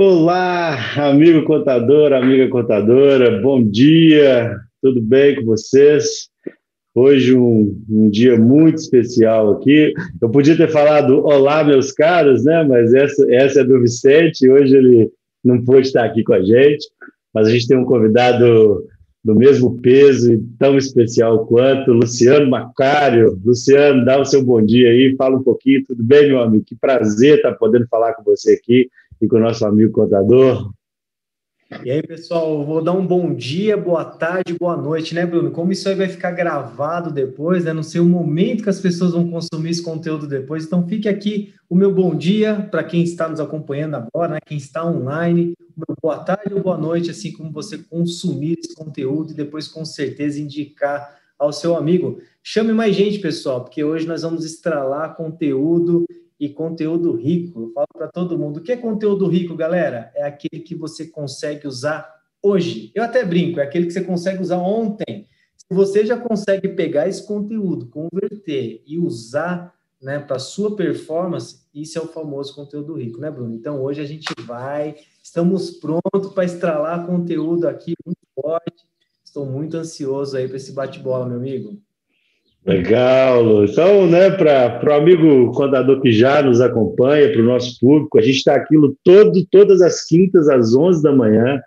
Olá, amigo contador, amiga contadora, bom dia, tudo bem com vocês? Hoje um, um, dia muito especial aqui. Eu podia ter falado olá, meus caros, né? Mas essa, essa é do Vicente, hoje ele não pôde estar aqui com a gente, mas a gente tem um convidado do mesmo peso e tão especial quanto, Luciano Macário. Luciano, dá o seu bom dia aí, fala um pouquinho, tudo bem, meu amigo? Que prazer estar podendo falar com você aqui e com o nosso amigo contador. E aí, pessoal, vou dar um bom dia, boa tarde, boa noite, né, Bruno? Como isso aí vai ficar gravado depois, né? Não sei o momento que as pessoas vão consumir esse conteúdo depois. Então, fique aqui o meu bom dia para quem está nos acompanhando agora, né? Quem está online, meu boa tarde ou boa noite, assim como você consumir esse conteúdo e depois, com certeza, indicar ao seu amigo. Chame mais gente, pessoal, porque hoje nós vamos estralar conteúdo e conteúdo rico. Eu falo para todo mundo: o que é conteúdo rico, galera? É aquele que você consegue usar hoje. Eu até brinco, é aquele que você consegue usar ontem. Se você já consegue pegar esse conteúdo, converter e usar né, para sua performance, isso é o famoso conteúdo rico, né, Bruno? Então hoje a gente vai, estamos prontos para estralar conteúdo aqui muito forte. Estou muito ansioso aí para esse bate-bola, meu amigo. Legal. Então, né, para o amigo contador que já nos acompanha, para o nosso público, a gente está aqui todo, todas as quintas às 11 da manhã.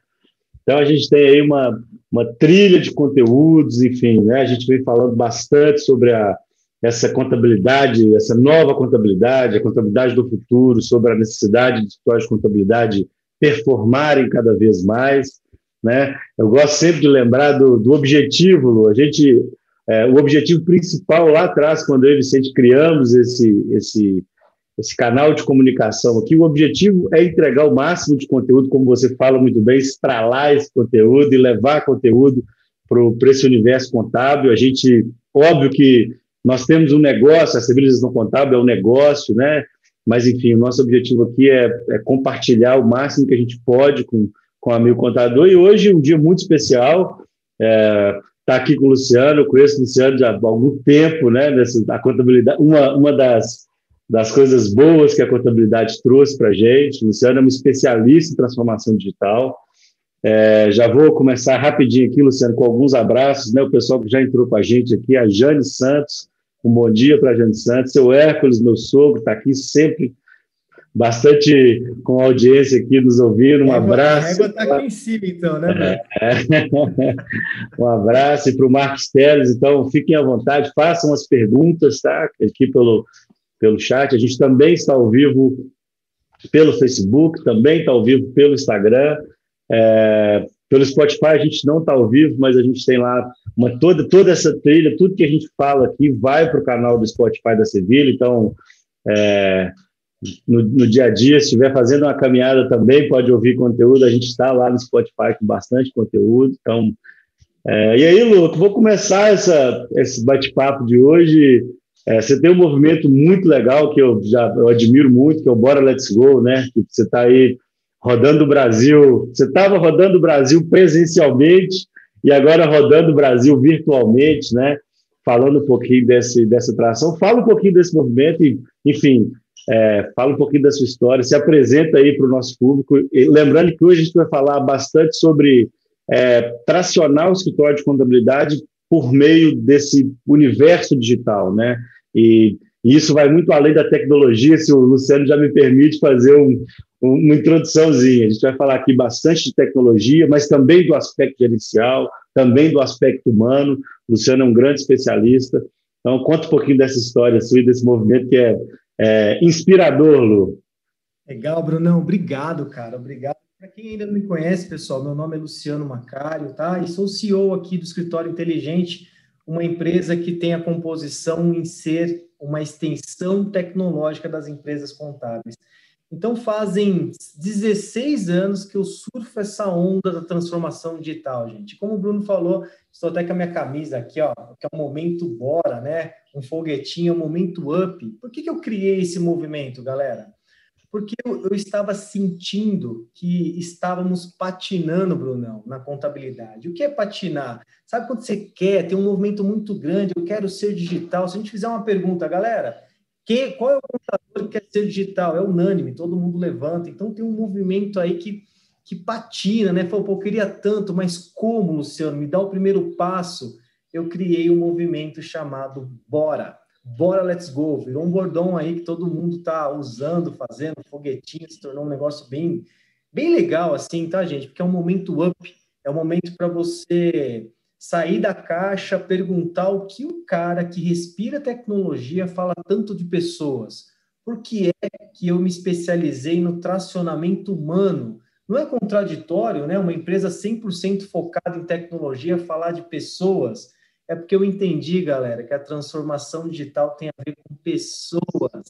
Então, a gente tem aí uma, uma trilha de conteúdos, enfim, né? A gente vem falando bastante sobre a, essa contabilidade, essa nova contabilidade, a contabilidade do futuro, sobre a necessidade de escritórios de contabilidade performarem cada vez mais. Né? Eu gosto sempre de lembrar do, do objetivo, Lu. A gente é, o objetivo principal lá atrás, quando eu e Vicente criamos esse, esse, esse canal de comunicação aqui, o objetivo é entregar o máximo de conteúdo, como você fala muito bem, estralar esse conteúdo e levar conteúdo para esse universo contábil. A gente, óbvio que nós temos um negócio, a civilização contábil é um negócio, né? Mas, enfim, o nosso objetivo aqui é, é compartilhar o máximo que a gente pode com, com o amigo contador. E hoje, um dia muito especial. É, estar tá aqui com o Luciano, eu conheço o Luciano já há algum tempo, né? Nessa, a contabilidade, uma, uma das, das coisas boas que a contabilidade trouxe para a gente. O Luciano é um especialista em transformação digital. É, já vou começar rapidinho aqui, Luciano, com alguns abraços, né? O pessoal que já entrou com a gente aqui, a Jane Santos, um bom dia para a Jane Santos, seu Hércules, meu sogro, está aqui sempre bastante com audiência aqui nos ouvindo. Um abraço. A régua está aqui em cima, então, né? É. um abraço e para o Marcos Teles. Então, fiquem à vontade, façam as perguntas, tá? Aqui pelo, pelo chat. A gente também está ao vivo pelo Facebook, também está ao vivo pelo Instagram. É, pelo Spotify a gente não está ao vivo, mas a gente tem lá uma, toda, toda essa trilha, tudo que a gente fala aqui vai para o canal do Spotify da Sevilha. Então, é, no, no, dia a dia, se estiver fazendo uma caminhada também, pode ouvir conteúdo. A gente está lá no Spotify com bastante conteúdo. Então, é, e aí, Lu, vou começar essa, esse bate-papo de hoje. É, você tem um movimento muito legal que eu já eu admiro muito, que é o Bora Let's Go, né? Que você está aí rodando o Brasil. Você estava rodando o Brasil presencialmente e agora rodando o Brasil virtualmente, né? Falando um pouquinho desse, dessa tração. Fala um pouquinho desse movimento e, enfim, é, fala um pouquinho da sua história, se apresenta aí para o nosso público. E, lembrando que hoje a gente vai falar bastante sobre é, tracionar o escritório de contabilidade por meio desse universo digital, né? E, e, isso vai muito além da tecnologia, se o Luciano já me permite fazer um, um, uma introduçãozinha. A gente vai falar aqui bastante de tecnologia, mas também do aspecto gerencial, também do aspecto humano. O Luciano é um grande especialista. Então, conta um pouquinho dessa história sua e desse movimento que é é, inspirador, Lu. Legal, Brunão. Obrigado, cara. Obrigado. Para quem ainda não me conhece, pessoal, meu nome é Luciano Macário, tá? E sou CEO aqui do Escritório Inteligente, uma empresa que tem a composição em ser uma extensão tecnológica das empresas contábeis. Então, fazem 16 anos que eu surfo essa onda da transformação digital, gente. Como o Bruno falou, estou até com a minha camisa aqui, ó, que é o momento bora, né? Um foguetinho, um momento up. Por que, que eu criei esse movimento, galera? Porque eu, eu estava sentindo que estávamos patinando, Brunão, na contabilidade. O que é patinar? Sabe quando você quer, tem um movimento muito grande, eu quero ser digital. Se a gente fizer uma pergunta, galera, Qual é o contador que quer ser digital? É unânime, todo mundo levanta. Então tem um movimento aí que, que patina, né? Falou, pô, eu queria tanto, mas como, Luciano? Me dá o primeiro passo. Eu criei um movimento chamado Bora. Bora Let's Go. Virou um bordão aí que todo mundo está usando, fazendo, foguetinho, se tornou um negócio bem, bem legal, assim, tá, gente? Porque é um momento up, é um momento para você sair da caixa, perguntar o que o cara que respira tecnologia fala tanto de pessoas. Por que é que eu me especializei no tracionamento humano? Não é contraditório, né? Uma empresa 100% focada em tecnologia falar de pessoas. É porque eu entendi, galera, que a transformação digital tem a ver com pessoas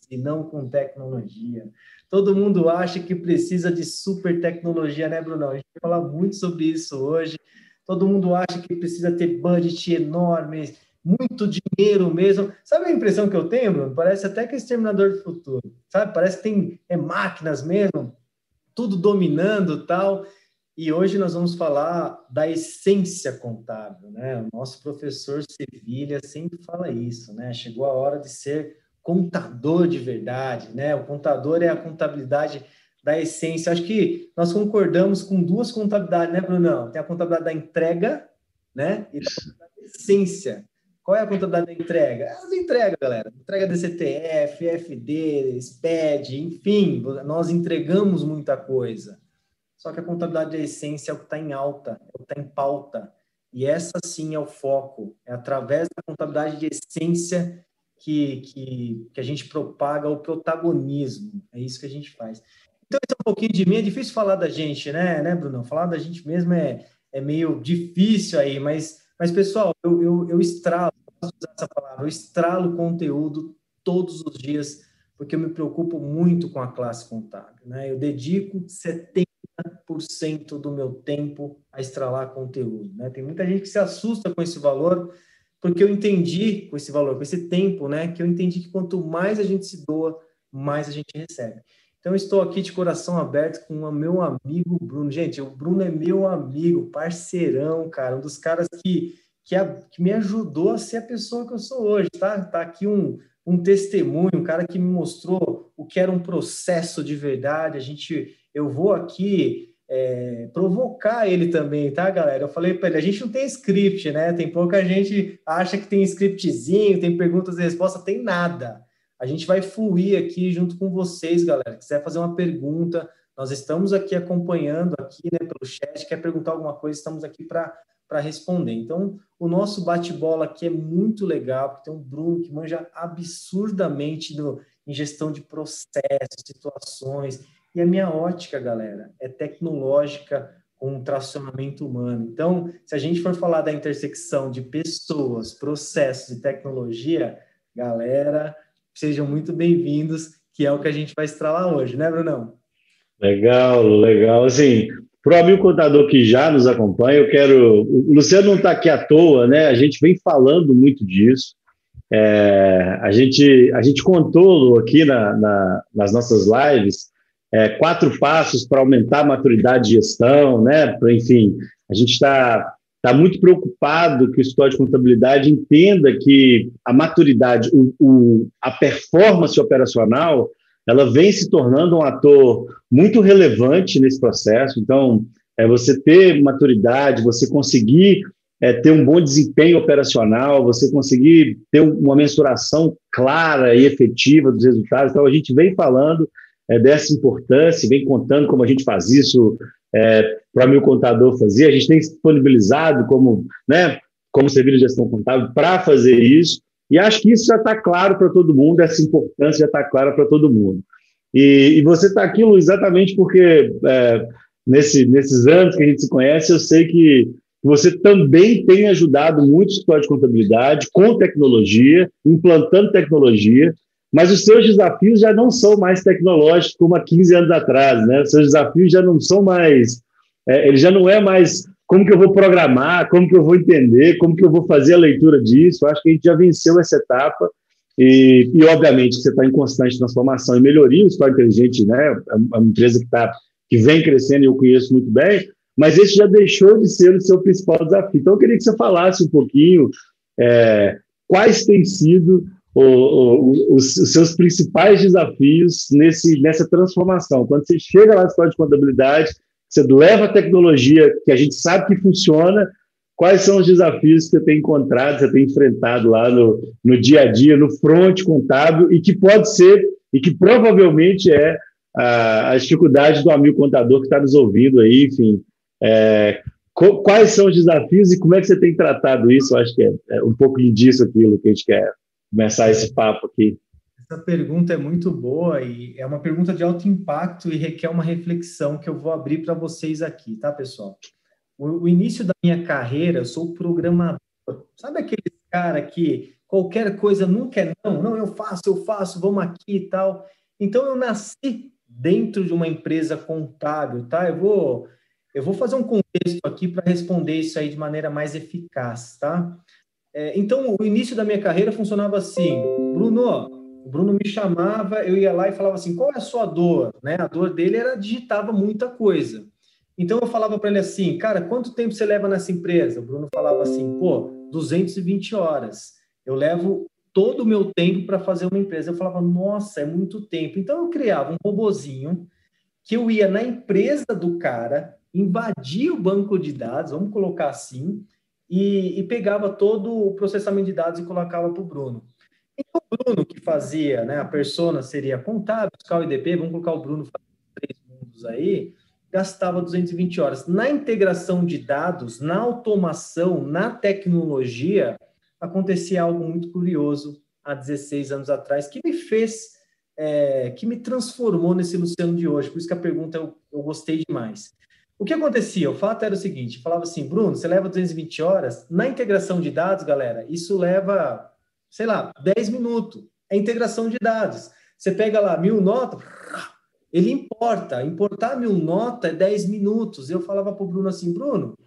e não com tecnologia. Todo mundo acha que precisa de super tecnologia, né, Bruno? A gente vai falar muito sobre isso hoje. Todo mundo acha que precisa ter budget enorme, muito dinheiro mesmo. Sabe a impressão que eu tenho, Bruno? Parece até que é Exterminador do Futuro, sabe? Parece que tem é, máquinas mesmo, tudo dominando tal. E hoje nós vamos falar da essência contábil, né? O nosso professor Sevilha sempre fala isso, né? Chegou a hora de ser contador de verdade, né? O contador é a contabilidade da essência. Acho que nós concordamos com duas contabilidades, né, Brunão? Tem a contabilidade da entrega, né? E da essência. Qual é a contabilidade da entrega? É as entregas, galera. Entrega DCTF, FD, SPED, enfim, nós entregamos muita coisa. Só que a contabilidade da essência é o que está em alta, é o que está em pauta. E essa sim é o foco. É através da contabilidade de essência que, que, que a gente propaga o protagonismo. É isso que a gente faz. Então, esse é um pouquinho de mim. É difícil falar da gente, né, né Bruno? Falar da gente mesmo é, é meio difícil aí, mas, mas pessoal, eu, eu, eu estralo, posso usar essa palavra, eu estralo conteúdo todos os dias, porque eu me preocupo muito com a classe contábil. Né? Eu dedico 70% do meu tempo a estralar conteúdo. Né? Tem muita gente que se assusta com esse valor, porque eu entendi com esse valor, com esse tempo, né? Que eu entendi que quanto mais a gente se doa, mais a gente recebe. Então, estou aqui de coração aberto com o meu amigo Bruno. Gente, o Bruno é meu amigo, parceirão, cara, um dos caras que, que, a, que me ajudou a ser a pessoa que eu sou hoje, tá? Tá aqui um, um testemunho, um cara que me mostrou o que era um processo de verdade. A gente, eu vou aqui é, provocar ele também, tá, galera? Eu falei para ele, a gente não tem script, né? Tem pouca gente acha que tem scriptzinho, tem perguntas e respostas, tem nada. A gente vai fluir aqui junto com vocês, galera. Quiser fazer uma pergunta, nós estamos aqui acompanhando aqui, né, pelo chat. Quer perguntar alguma coisa, estamos aqui para para responder. Então, o nosso bate-bola aqui é muito legal, porque tem um Bruno que manja absurdamente do, em gestão de processos, situações. E a minha ótica, galera, é tecnológica com um tracionamento humano. Então, se a gente for falar da intersecção de pessoas, processos e tecnologia, galera, Sejam muito bem-vindos, que é o que a gente vai estralar hoje, né, Brunão? Legal, legal. Assim, para o amigo contador que já nos acompanha, eu quero. O Luciano não está aqui à toa, né? A gente vem falando muito disso. É, a, gente, a gente contou aqui na, na, nas nossas lives é, quatro passos para aumentar a maturidade de gestão, né? Enfim, a gente está está muito preocupado que o escritório de contabilidade entenda que a maturidade, o, o, a performance operacional, ela vem se tornando um ator muito relevante nesse processo. Então, é você ter maturidade, você conseguir é, ter um bom desempenho operacional, você conseguir ter uma mensuração clara e efetiva dos resultados. Então, a gente vem falando é, dessa importância, vem contando como a gente faz isso é, para o contador fazer. A gente tem disponibilizado como, né, como serviço de gestão contábil para fazer isso. E acho que isso já está claro para todo mundo, essa importância já está clara para todo mundo. E, e você está aqui, exatamente porque é, nesse, nesses anos que a gente se conhece, eu sei que você também tem ajudado muito o escritório de contabilidade com tecnologia, implantando tecnologia, mas os seus desafios já não são mais tecnológicos como há 15 anos atrás, né? Os seus desafios já não são mais, é, ele já não é mais como que eu vou programar, como que eu vou entender, como que eu vou fazer a leitura disso. Acho que a gente já venceu essa etapa e, e obviamente, você está em constante transformação e melhoria. O História Inteligente, né? É uma empresa que tá, que vem crescendo e eu conheço muito bem. Mas esse já deixou de ser o seu principal desafio. Então, eu queria que você falasse um pouquinho é, quais têm sido o, o, os, os, seus principais desafios nesse, nessa transformação. Quando você chega lá na escola de contabilidade, você leva a tecnologia que a gente sabe que funciona, quais são os desafios que você tem encontrado, você tem enfrentado lá no, no dia a dia, no front contábil, e que pode ser, e que provavelmente é a, a dificuldade do amigo contador que está nos ouvindo aí, enfim. É, quais são os desafios e como é que você tem tratado isso? Eu acho que é, é um pouco disso aquilo que a gente quer começar esse papo aqui. Essa pergunta é muito boa e é uma pergunta de alto impacto e requer uma reflexão que eu vou abrir para vocês aqui, tá, pessoal? O, o, início da minha carreira, eu sou programador. Sabe aquele cara que qualquer coisa nunca é não? Não, eu faço, eu faço, vamos aqui e tal. Então, eu nasci dentro de uma empresa contábil, tá? Eu vou, eu vou fazer um contexto aqui para responder isso aí de maneira mais eficaz, tá? É, então, o início da minha carreira funcionava assim, Bruno, o Bruno me chamava, eu ia lá e falava assim, qual é a sua dor? Né? A dor dele era digitava muita coisa. Então eu falava para ele assim, cara, quanto tempo você leva nessa empresa? O Bruno falava assim, pô, 220 horas. Eu levo todo o meu tempo para fazer uma empresa. Eu falava, nossa, é muito tempo. Então eu criava um robozinho que eu ia na empresa do cara, invadia o banco de dados, vamos colocar assim, e, e pegava todo o processamento de dados e colocava para o Bruno. Então, o Bruno que fazia, né, a persona seria contábil, fiscal e DP, vamos colocar o Bruno fazendo três mundos aí, gastava 220 horas. Na integração de dados, na automação, na tecnologia, acontecia algo muito curioso há 16 anos atrás, que me fez, é, que me transformou nesse Luciano de hoje. Por isso que a pergunta eu, eu gostei demais. O que acontecia? O fato era o seguinte: falava assim, Bruno, você leva 220 horas. Na integração de dados, galera, isso leva, sei lá, 10 minutos. É integração de dados. Você pega lá mil notas, ele importa. Importar mil notas é 10 minutos. Eu falava para o Bruno assim, Bruno,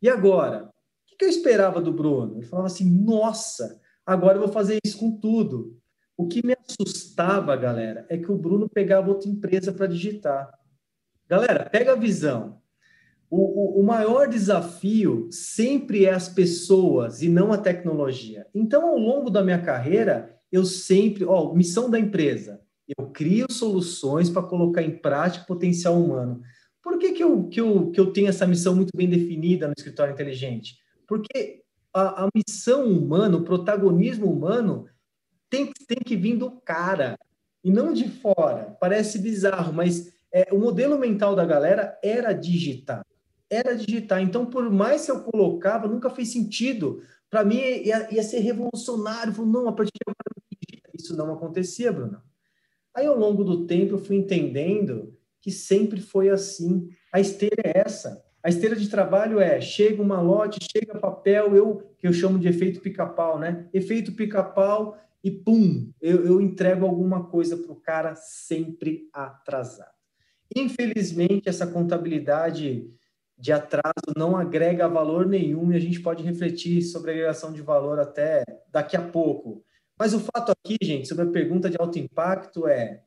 e agora? O que eu esperava do Bruno? Ele falava assim, nossa, agora eu vou fazer isso com tudo. O que me assustava, galera, é que o Bruno pegava outra empresa para digitar. Galera, pega a visão. O, o, o, maior desafio sempre é as pessoas e não a tecnologia. Então, ao longo da minha carreira, eu sempre, ó, missão da empresa, eu crio soluções para colocar em prática o potencial humano. Por que, que, eu, que, eu, que eu tenho essa missão muito bem definida no escritório inteligente? Porque a, a missão humana, o protagonismo humano, tem, tem que vir do cara e não de fora. Parece bizarro, mas é, o modelo mental da galera era digitar era digitar. Então, por mais que eu colocava, nunca fez sentido. Para mim, ia, ia, ser revolucionário. Falei, não, a partir de agora, isso não acontecia, Bruno. Aí, ao longo do tempo, eu fui entendendo que sempre foi assim. A esteira é essa. A esteira de trabalho é chega uma lote, chega papel, eu que eu chamo de efeito pica-pau, né? Efeito pica-pau e pum, eu, eu entrego alguma coisa para o cara sempre atrasado. Infelizmente, essa contabilidade de atraso não agrega valor nenhum e a gente pode refletir sobre a agregação de valor até daqui a pouco. Mas o fato aqui, gente, sobre a pergunta de alto impacto é: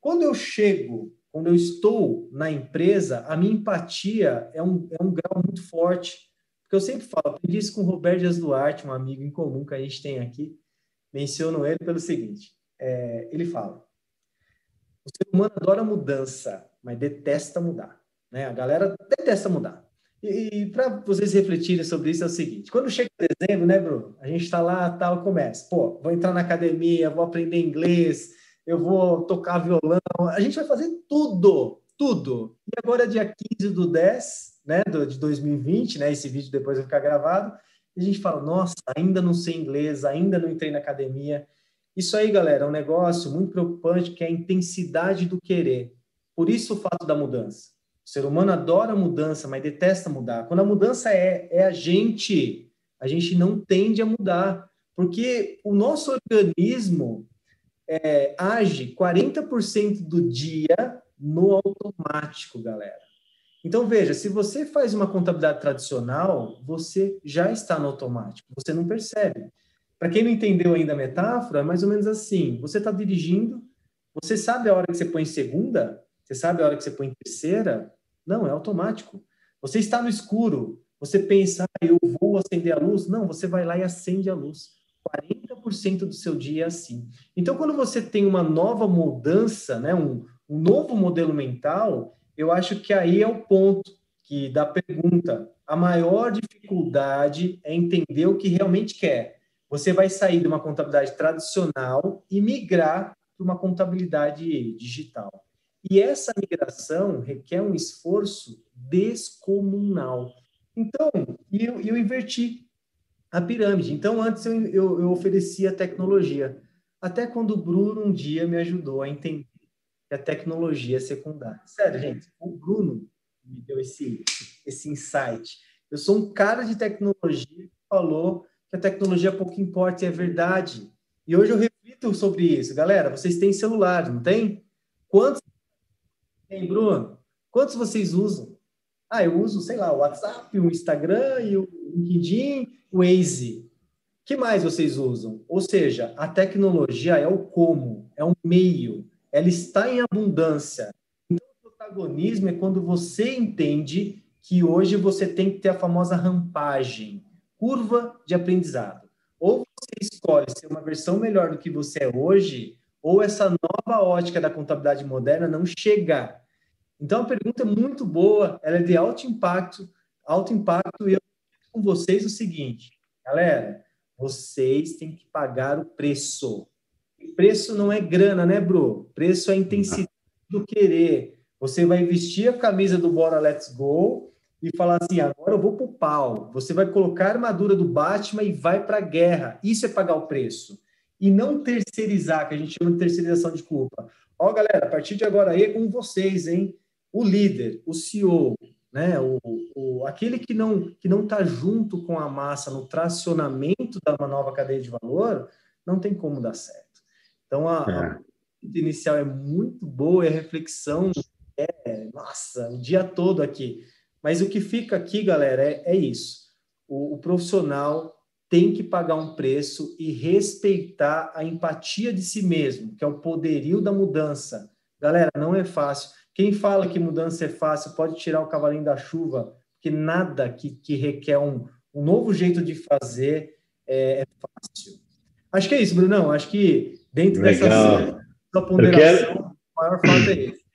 quando eu chego, quando eu estou na empresa, a minha empatia é um, é um grau muito forte. Porque eu sempre falo, aprendi isso com o Roberto Dias Duarte, um amigo em comum que a gente tem aqui. Menciono ele pelo seguinte: é, ele fala, o ser humano adora mudança, mas detesta mudar. Né? A galera detesta mudar. E, e para vocês refletirem sobre isso é o seguinte: quando chega dezembro, né, Bruno? A gente está lá, tal, começa. Pô, vou entrar na academia, vou aprender inglês, eu vou tocar violão. A gente vai fazer tudo, tudo. E agora é dia 15 do 10, né, de 2020, né? Esse vídeo depois vai ficar gravado. E a gente fala: nossa, ainda não sei inglês, ainda não entrei na academia. Isso aí, galera, é um negócio muito preocupante que é a intensidade do querer. Por isso o fato da mudança. O ser humano adora mudança, mas detesta mudar. Quando a mudança é, é a gente, a gente não tende a mudar, porque o nosso organismo é, age 40% do dia no automático, galera. Então, veja, se você faz uma contabilidade tradicional, você já está no automático, você não percebe. Para quem não entendeu ainda a metáfora, é mais ou menos assim: você está dirigindo, você sabe a hora que você põe segunda, você sabe a hora que você põe terceira, não, é automático. Você está no escuro, você pensa, ah, eu vou acender a luz. Não, você vai lá e acende a luz. 40% do seu dia é assim. Então, quando você tem uma nova mudança, né, um, um novo modelo mental, eu acho que aí é o ponto que da pergunta. A maior dificuldade é entender o que realmente quer. Você vai sair de uma contabilidade tradicional e migrar para uma contabilidade digital. E essa migração requer um esforço descomunal. Então, eu, eu inverti a pirâmide. Então, antes eu, eu, eu oferecia tecnologia. Até quando o Bruno um dia me ajudou a entender que a tecnologia é secundária. Sério, gente, o Bruno me deu esse, esse insight. Eu sou um cara de tecnologia que falou que a tecnologia pouco importa e é verdade. E hoje eu reflito sobre isso. Galera, vocês têm celular, não tem? Quantos tem, Bruno? Quantos vocês usam? Ah, eu uso, sei lá, o WhatsApp, o Instagram e o LinkedIn, o Waze. que mais vocês usam? Ou seja, a tecnologia é o como, é um meio, ela está em abundância. Então, o protagonismo é quando você entende que hoje você tem que ter a famosa rampagem, curva de aprendizado. Ou você escolhe ser uma versão melhor do que você é hoje, ou essa nova ótica da contabilidade moderna não chega. Então, a pergunta é muito boa, ela é de alto impacto, alto impacto, e eu com vocês o seguinte, galera, vocês têm que pagar o preço. Preço não é grana, né, bro? Preço é intensidade do querer. Você vai vestir a camisa do Bora Let's Go e falar assim: agora eu vou pro pau. Você vai colocar a armadura do Batman e vai para a guerra. Isso é pagar o preço e não terceirizar, que a gente chama de terceirização de culpa. Ó, galera, a partir de agora aí é com vocês, hein? O líder, o CEO, né? O, o, aquele que não que não está junto com a massa no tracionamento da uma nova cadeia de valor, não tem como dar certo. Então a, é. a inicial é muito boa e a reflexão é, nossa, o dia todo aqui. Mas o que fica aqui, galera, é, é isso. O, o profissional tem que pagar um preço e respeitar a empatia de si mesmo, que é o poderio da mudança. Galera, não é fácil. Quem fala que mudança é fácil pode tirar o cavalinho da chuva, porque nada que, que requer um, um novo jeito de fazer é, é, fácil. Acho que é isso, Brunão. Acho que dentro Legal. dessa ponderação, quero... o maior fato é esse.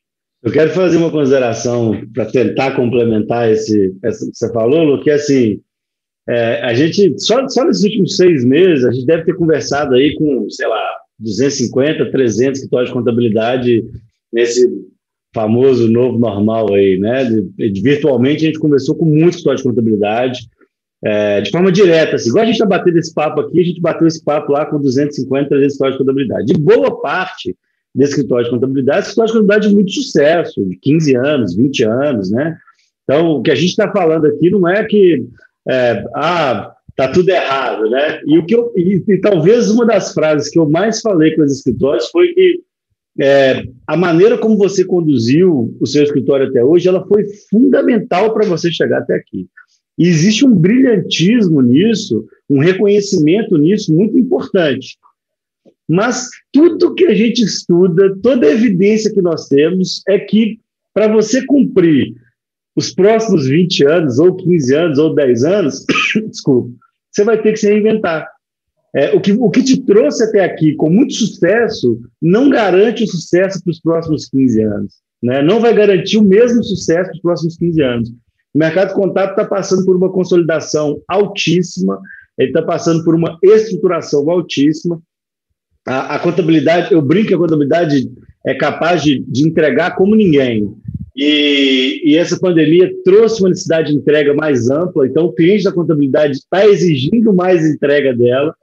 Eu quero fazer uma consideração para tentar complementar esse, essa que você falou, Lu, que é assim, é, a gente, só, só nesses últimos seis meses, a gente deve ter conversado aí com, sei lá, 250, 300 escritórios de contabilidade nesse famoso novo normal aí, né? Virtualmente a gente conversou com muitos escritórios de contabilidade, é, de forma direta, assim, igual a gente está batendo esse papo aqui, a gente bateu esse papo lá com 250, 300 escritórios de contabilidade. De boa parte desse escritório de contabilidade, escritório de contabilidade de muito sucesso, de 15 anos, 20 anos, né? Então, o que a gente está falando aqui não é que é, ah, tá tudo errado, né? E o que eu, e, e, talvez uma das frases que eu mais falei com os escritórios foi que é, a maneira como você conduziu o seu escritório até hoje, ela foi fundamental para você chegar até aqui. E existe um brilhantismo nisso, um reconhecimento nisso muito importante. Mas tudo que a gente estuda, toda a evidência que nós temos é que para você cumprir os próximos 20 anos, ou 15 anos, ou 10 anos, desculpa, você vai ter que se reinventar. É, o, que, o que te trouxe até aqui com muito sucesso não garante o sucesso para os próximos 15 anos. Né? Não vai garantir o mesmo sucesso para os próximos 15 anos. O mercado contábil está passando por uma consolidação altíssima, ele está passando por uma estruturação altíssima. A, a, contabilidade, eu brinco que a contabilidade é capaz de, de entregar como ninguém. E, e, essa pandemia trouxe uma necessidade de entrega mais ampla, então o cliente da contabilidade está exigindo mais entrega dela.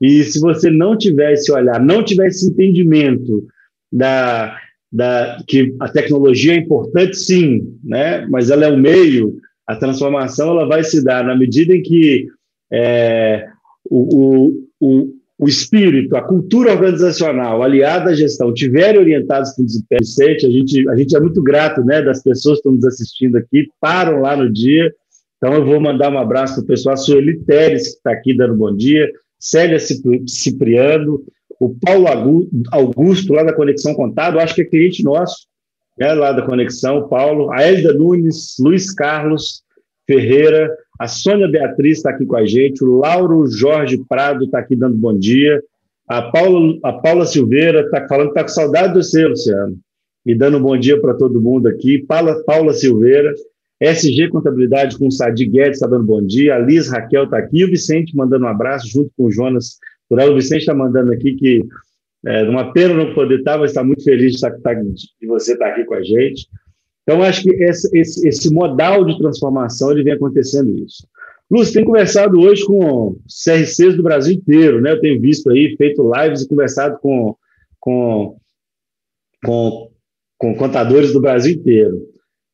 E se você não tiver esse olhar, não tiver esse entendimento da, da que a tecnologia é importante, sim, né? mas ela é um meio, a transformação ela vai se dar na medida em que é, o, o espírito, a cultura organizacional aliada à gestão tiverem orientados para o desempenho a gente, a gente é muito grato né, das pessoas que estão nos assistindo aqui, param lá no dia. Então, eu vou mandar um abraço para o pessoal, a Sueli Teres, que está aqui dando bom dia, Célia Cipriano, o Paulo Augusto, lá da Conexão Contábil, acho que é cliente nosso, né, lá da Conexão, o Paulo, a Elida Nunes, Luiz Carlos Ferreira, A Sônia Beatriz está aqui com a gente, o Lauro Jorge Prado está aqui dando bom dia. A Paula, a Paula Silveira está falando que está com saudade do seu, Luciano. E dando um bom dia para todo mundo aqui. Paula, Paula Silveira. SG Contabilidade com o Sadi Guedes está dando bom dia. A Liz Raquel está aqui. O Vicente mandando um abraço junto com o Jonas Turel. O Vicente está mandando aqui que é uma pena não poder estar, mas está muito feliz de, estar, de você estar aqui com a gente. Então, acho que esse, esse, esse modal de transformação ele vem acontecendo isso. Lúcio, tem conversado hoje com CRCs do Brasil inteiro, né? Eu tenho visto aí, feito lives e conversado com, com, com, com contadores do Brasil inteiro.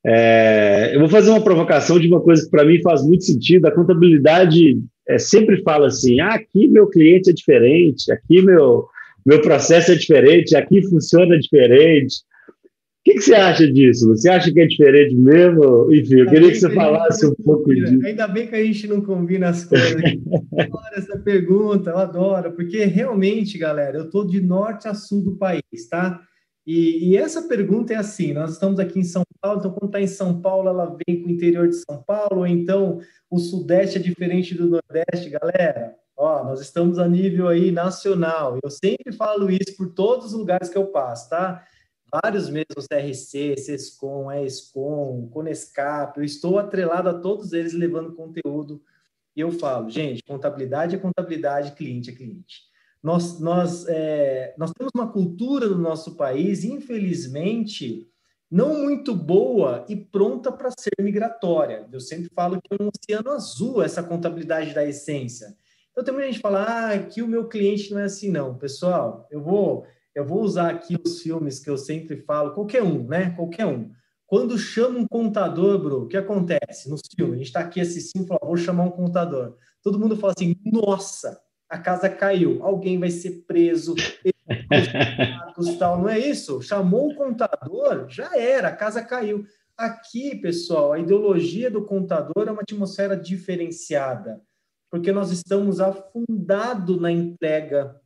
É, eu vou fazer uma provocação de uma coisa que para mim faz muito sentido. A contabilidade é, sempre fala assim: ah, aqui meu cliente é diferente, aqui meu, meu processo é diferente, aqui funciona diferente que, que você acha disso? Você acha que é diferente mesmo? Enfim, eu queria que você falasse um pouco disso. Ainda bem que a gente não combina as coisas. Eu adoro essa pergunta, eu adoro, porque realmente, galera, eu estou de norte a sul do país, tá? E, e, essa pergunta é assim: nós estamos aqui em São Paulo, então quando está em São Paulo, ela vem com o interior de São Paulo, ou então o Sudeste é diferente do Nordeste, galera. Ó, nós estamos a nível aí nacional. Eu sempre falo isso por todos os lugares que eu passo, tá? Vários mesmos CRC, SESCOM, ESCOM, Conescap, eu estou atrelado a todos eles levando conteúdo e eu falo, gente, contabilidade é contabilidade, cliente é cliente. Nós, nós, é, nós temos uma cultura do nosso país, infelizmente, não muito boa e pronta para ser migratória. Eu sempre falo que é um oceano azul essa contabilidade da essência. Então, tem muita gente que fala, ah, que o meu cliente não é assim, não. Pessoal, eu vou eu vou usar aqui os filmes que eu sempre falo, qualquer um, né? Qualquer um. Quando chama um contador, bro, o que acontece nos filmes? A gente está aqui assistindo e fala, vou chamar um contador. Todo mundo fala assim, nossa, a casa caiu, alguém vai ser preso, tal, não é isso? Chamou o contador, já era, a casa caiu. Aqui, pessoal, a ideologia do contador é uma atmosfera diferenciada, porque nós estamos afundados na entrega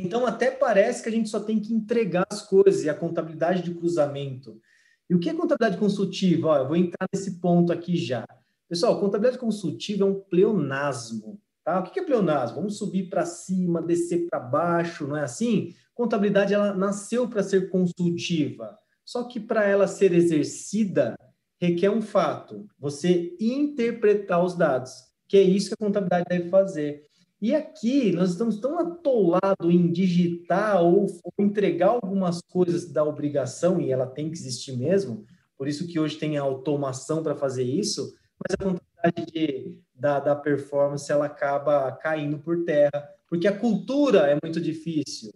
então, até parece que a gente só tem que entregar as coisas e a contabilidade de cruzamento. E o que é contabilidade consultiva? Ó, eu vou entrar nesse ponto aqui já. Pessoal, contabilidade consultiva é um pleonasmo. Tá? O que é pleonasmo? Vamos subir para cima, descer para baixo, não é assim? Contabilidade ela nasceu para ser consultiva. Só que para ela ser exercida, requer um fato: você interpretar os dados, que é isso que a contabilidade deve fazer. E aqui nós estamos tão atolados em digitar ou, entregar algumas coisas da obrigação, e ela tem que existir mesmo, por isso que hoje tem a automação para fazer isso, mas a quantidade de, da, da performance ela acaba caindo por terra, porque a cultura é muito difícil.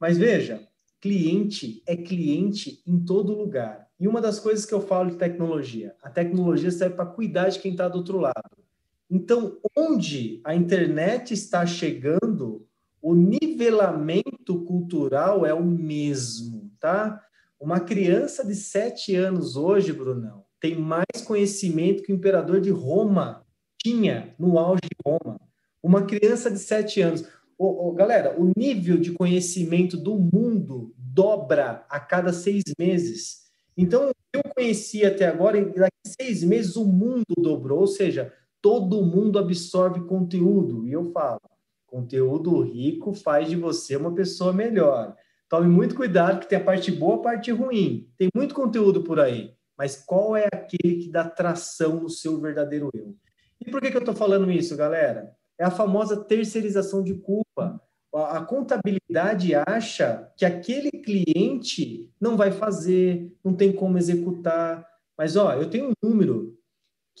Mas veja, cliente é cliente em todo lugar. E uma das coisas que eu falo de tecnologia, a tecnologia serve para cuidar de quem está do outro lado. Então, onde a internet está chegando, o nivelamento cultural é o mesmo, tá? Uma criança de sete anos hoje, Brunão, tem mais conhecimento que o imperador de Roma tinha no auge de Roma. Uma criança de sete anos. Ô, ô, galera, o nível de conhecimento do mundo dobra a cada seis meses. Então, eu conheci até agora, daqui seis meses o mundo dobrou, ou seja, todo mundo absorve conteúdo. E eu falo, conteúdo rico faz de você uma pessoa melhor. Tome muito cuidado que tem a parte boa, a parte ruim. Tem muito conteúdo por aí, mas qual é aquele que dá tração no seu verdadeiro eu? E por que, que eu estou falando isso, galera? É a famosa terceirização de culpa. A contabilidade acha que aquele cliente não vai fazer, não tem como executar. Mas, ó, eu tenho um número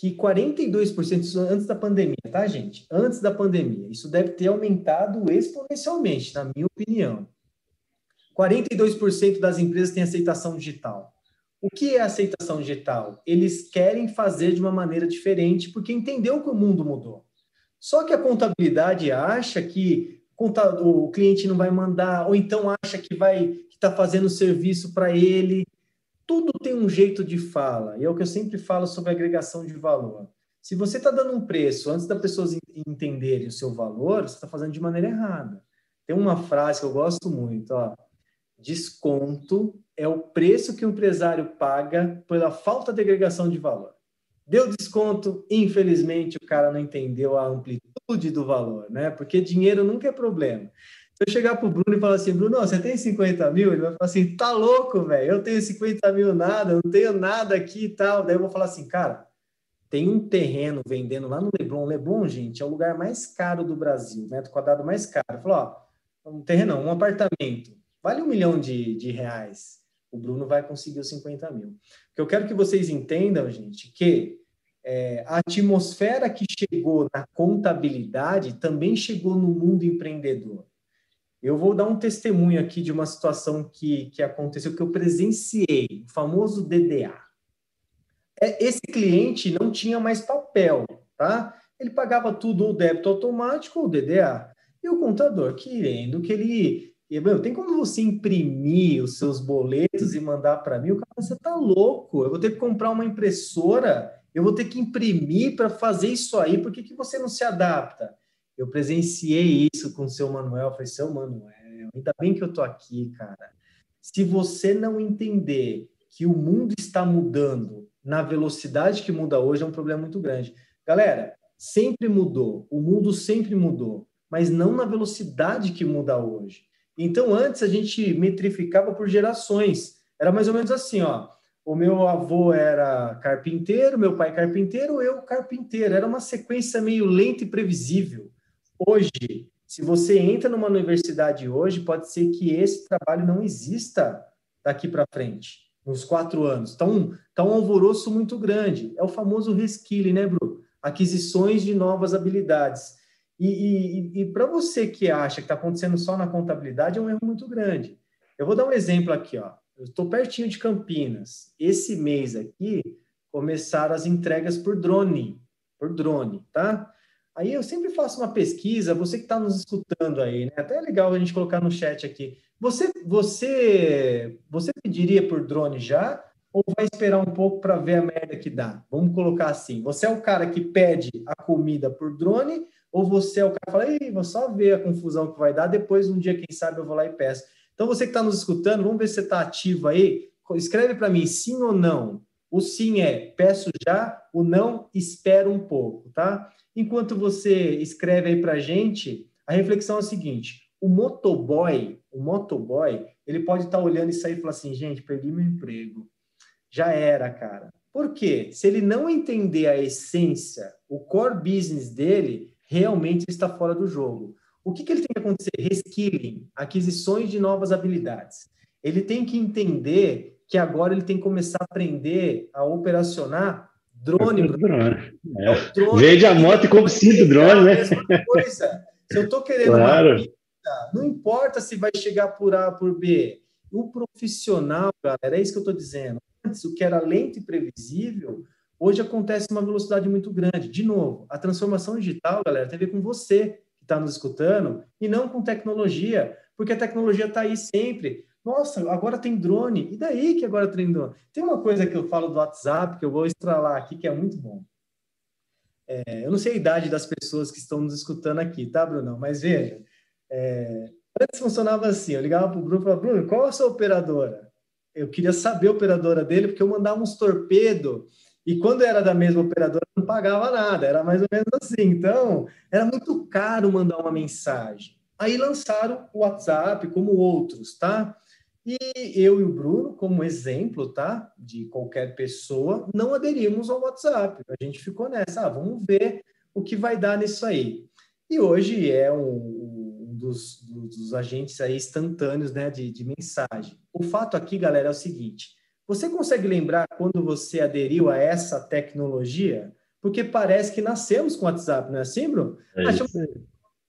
que 42%, antes da pandemia, tá, gente? Antes da pandemia, isso deve ter aumentado exponencialmente, na minha opinião. 42% das empresas têm aceitação digital. O que é aceitação digital? Eles querem fazer de uma maneira diferente porque entendeu que o mundo mudou. Só que a contabilidade acha que o cliente não vai mandar, ou então acha que vai estar tá fazendo serviço para ele tudo tem um jeito de fala, e é o que eu sempre falo sobre agregação de valor. Se você está dando um preço antes das pessoas entenderem o seu valor, você está fazendo de maneira errada. Tem uma frase que eu gosto muito, ó. Desconto é o preço que o empresário paga pela falta de agregação de valor. Deu desconto, infelizmente o cara não entendeu a amplitude do valor, né? Porque dinheiro nunca é problema. Eu chegar para o Bruno e falar assim, Bruno, você tem 50 mil? Ele vai falar assim, tá louco, velho, eu tenho 50 mil nada, não tenho nada aqui e tal. Daí eu vou falar assim, cara, tem um terreno vendendo lá no Leblon. Leblon, gente, é o lugar mais caro do Brasil, metro quadrado mais caro. Falou, ó, um terreno, um apartamento, vale um milhão de, de reais. O Bruno vai conseguir os 50 mil. O que eu quero que vocês entendam, gente, que é, a atmosfera que chegou na contabilidade também chegou no mundo empreendedor. Eu vou dar um testemunho aqui de uma situação que, que aconteceu, que eu presenciei, o famoso DDA. É, esse cliente não tinha mais papel, tá? Ele pagava tudo ou débito automático ou DDA. E o contador querendo que ele. Tem como você imprimir os seus boletos e mandar para mim? O cara, você tá louco? Eu vou ter que comprar uma impressora eu vou ter que imprimir para fazer isso aí, por que, que você não se adapta? Eu presenciei isso com o seu Manuel, eu falei, seu Manuel, ainda bem que eu tô aqui, cara. Se você não entender que o mundo está mudando na velocidade que muda hoje, é um problema muito grande. Galera, sempre mudou, o mundo sempre mudou, mas não na velocidade que muda hoje. Então, antes a gente metrificava por gerações. Era mais ou menos assim, ó o meu avô era carpinteiro, meu pai carpinteiro, eu carpinteiro. Era uma sequência meio lenta e previsível. Hoje, se você entra numa universidade hoje, pode ser que esse trabalho não exista daqui para frente, nos quatro anos. Então, tá um alvoroço muito grande. É o famoso reskilling, né, Bruno? Aquisições de novas habilidades. E, e, e para você que acha que está acontecendo só na contabilidade, é um erro muito grande. Eu vou dar um exemplo aqui, ó. Eu estou pertinho de Campinas. Esse mês aqui começaram as entregas por drone, por drone, tá? Aí eu sempre faço uma pesquisa, você que está nos escutando aí, né? Até é legal a gente colocar no chat aqui. Você, você, você pediria por drone já ou vai esperar um pouco para ver a merda que dá? Vamos colocar assim: você é o cara que pede a comida por drone ou você é o cara que fala, Ei, vou só ver a confusão que vai dar, depois um dia, quem sabe, eu vou lá e peço. Então, você que está nos escutando, vamos ver se você está ativo aí. Escreve para mim sim ou não. O sim é peço já, o não espero um pouco, tá? Enquanto você escreve aí para gente, a reflexão é a seguinte: o motoboy, o motoboy, ele pode estar tá olhando isso aí e falar assim, gente, perdi meu emprego. Já era, cara. Por quê? Se ele não entender a essência, o core business dele, realmente está fora do jogo. O que, que ele tem que acontecer? Reskilling, aquisições de novas habilidades. Ele tem que entender que agora ele tem que começar a aprender a operacionar drone. drone. É. É drone. Vende a moto e compra cinco drones, né? Coisa. Se eu estou querendo claro. não importa se vai chegar por A por B. O profissional, galera, é isso que eu estou dizendo. Antes, o que era lento e previsível, hoje acontece uma velocidade muito grande. De novo, a transformação digital, galera, tem a ver com você está nos escutando, e não com tecnologia, porque a tecnologia está aí sempre. Nossa, agora tem drone. E daí que agora tem drone? Tem uma coisa que eu falo do WhatsApp, que eu vou estralar aqui, que é muito bom. É, eu não sei a idade das pessoas que estão nos escutando aqui, tá, Bruno? Mas veja, é, antes funcionava assim, eu ligava para o Bruno e falava, Bruno, qual é a sua operadora? Eu queria saber a operadora dele, porque eu mandava uns torpedos e quando era da mesma operadora, não pagava nada, era mais ou menos assim. Então, era muito caro mandar uma mensagem. Aí lançaram o WhatsApp, como outros, tá? E eu e o Bruno, como exemplo, tá? De qualquer pessoa, não aderimos ao WhatsApp. A gente ficou nessa, ah, vamos ver o que vai dar nisso aí. E hoje é um, um dos, dos, agentes aí instantâneos, né, de, de mensagem. O fato aqui, galera, é o seguinte: você consegue lembrar quando você aderiu a essa tecnologia? Porque parece que nascemos com o WhatsApp, não é assim, Bruno? É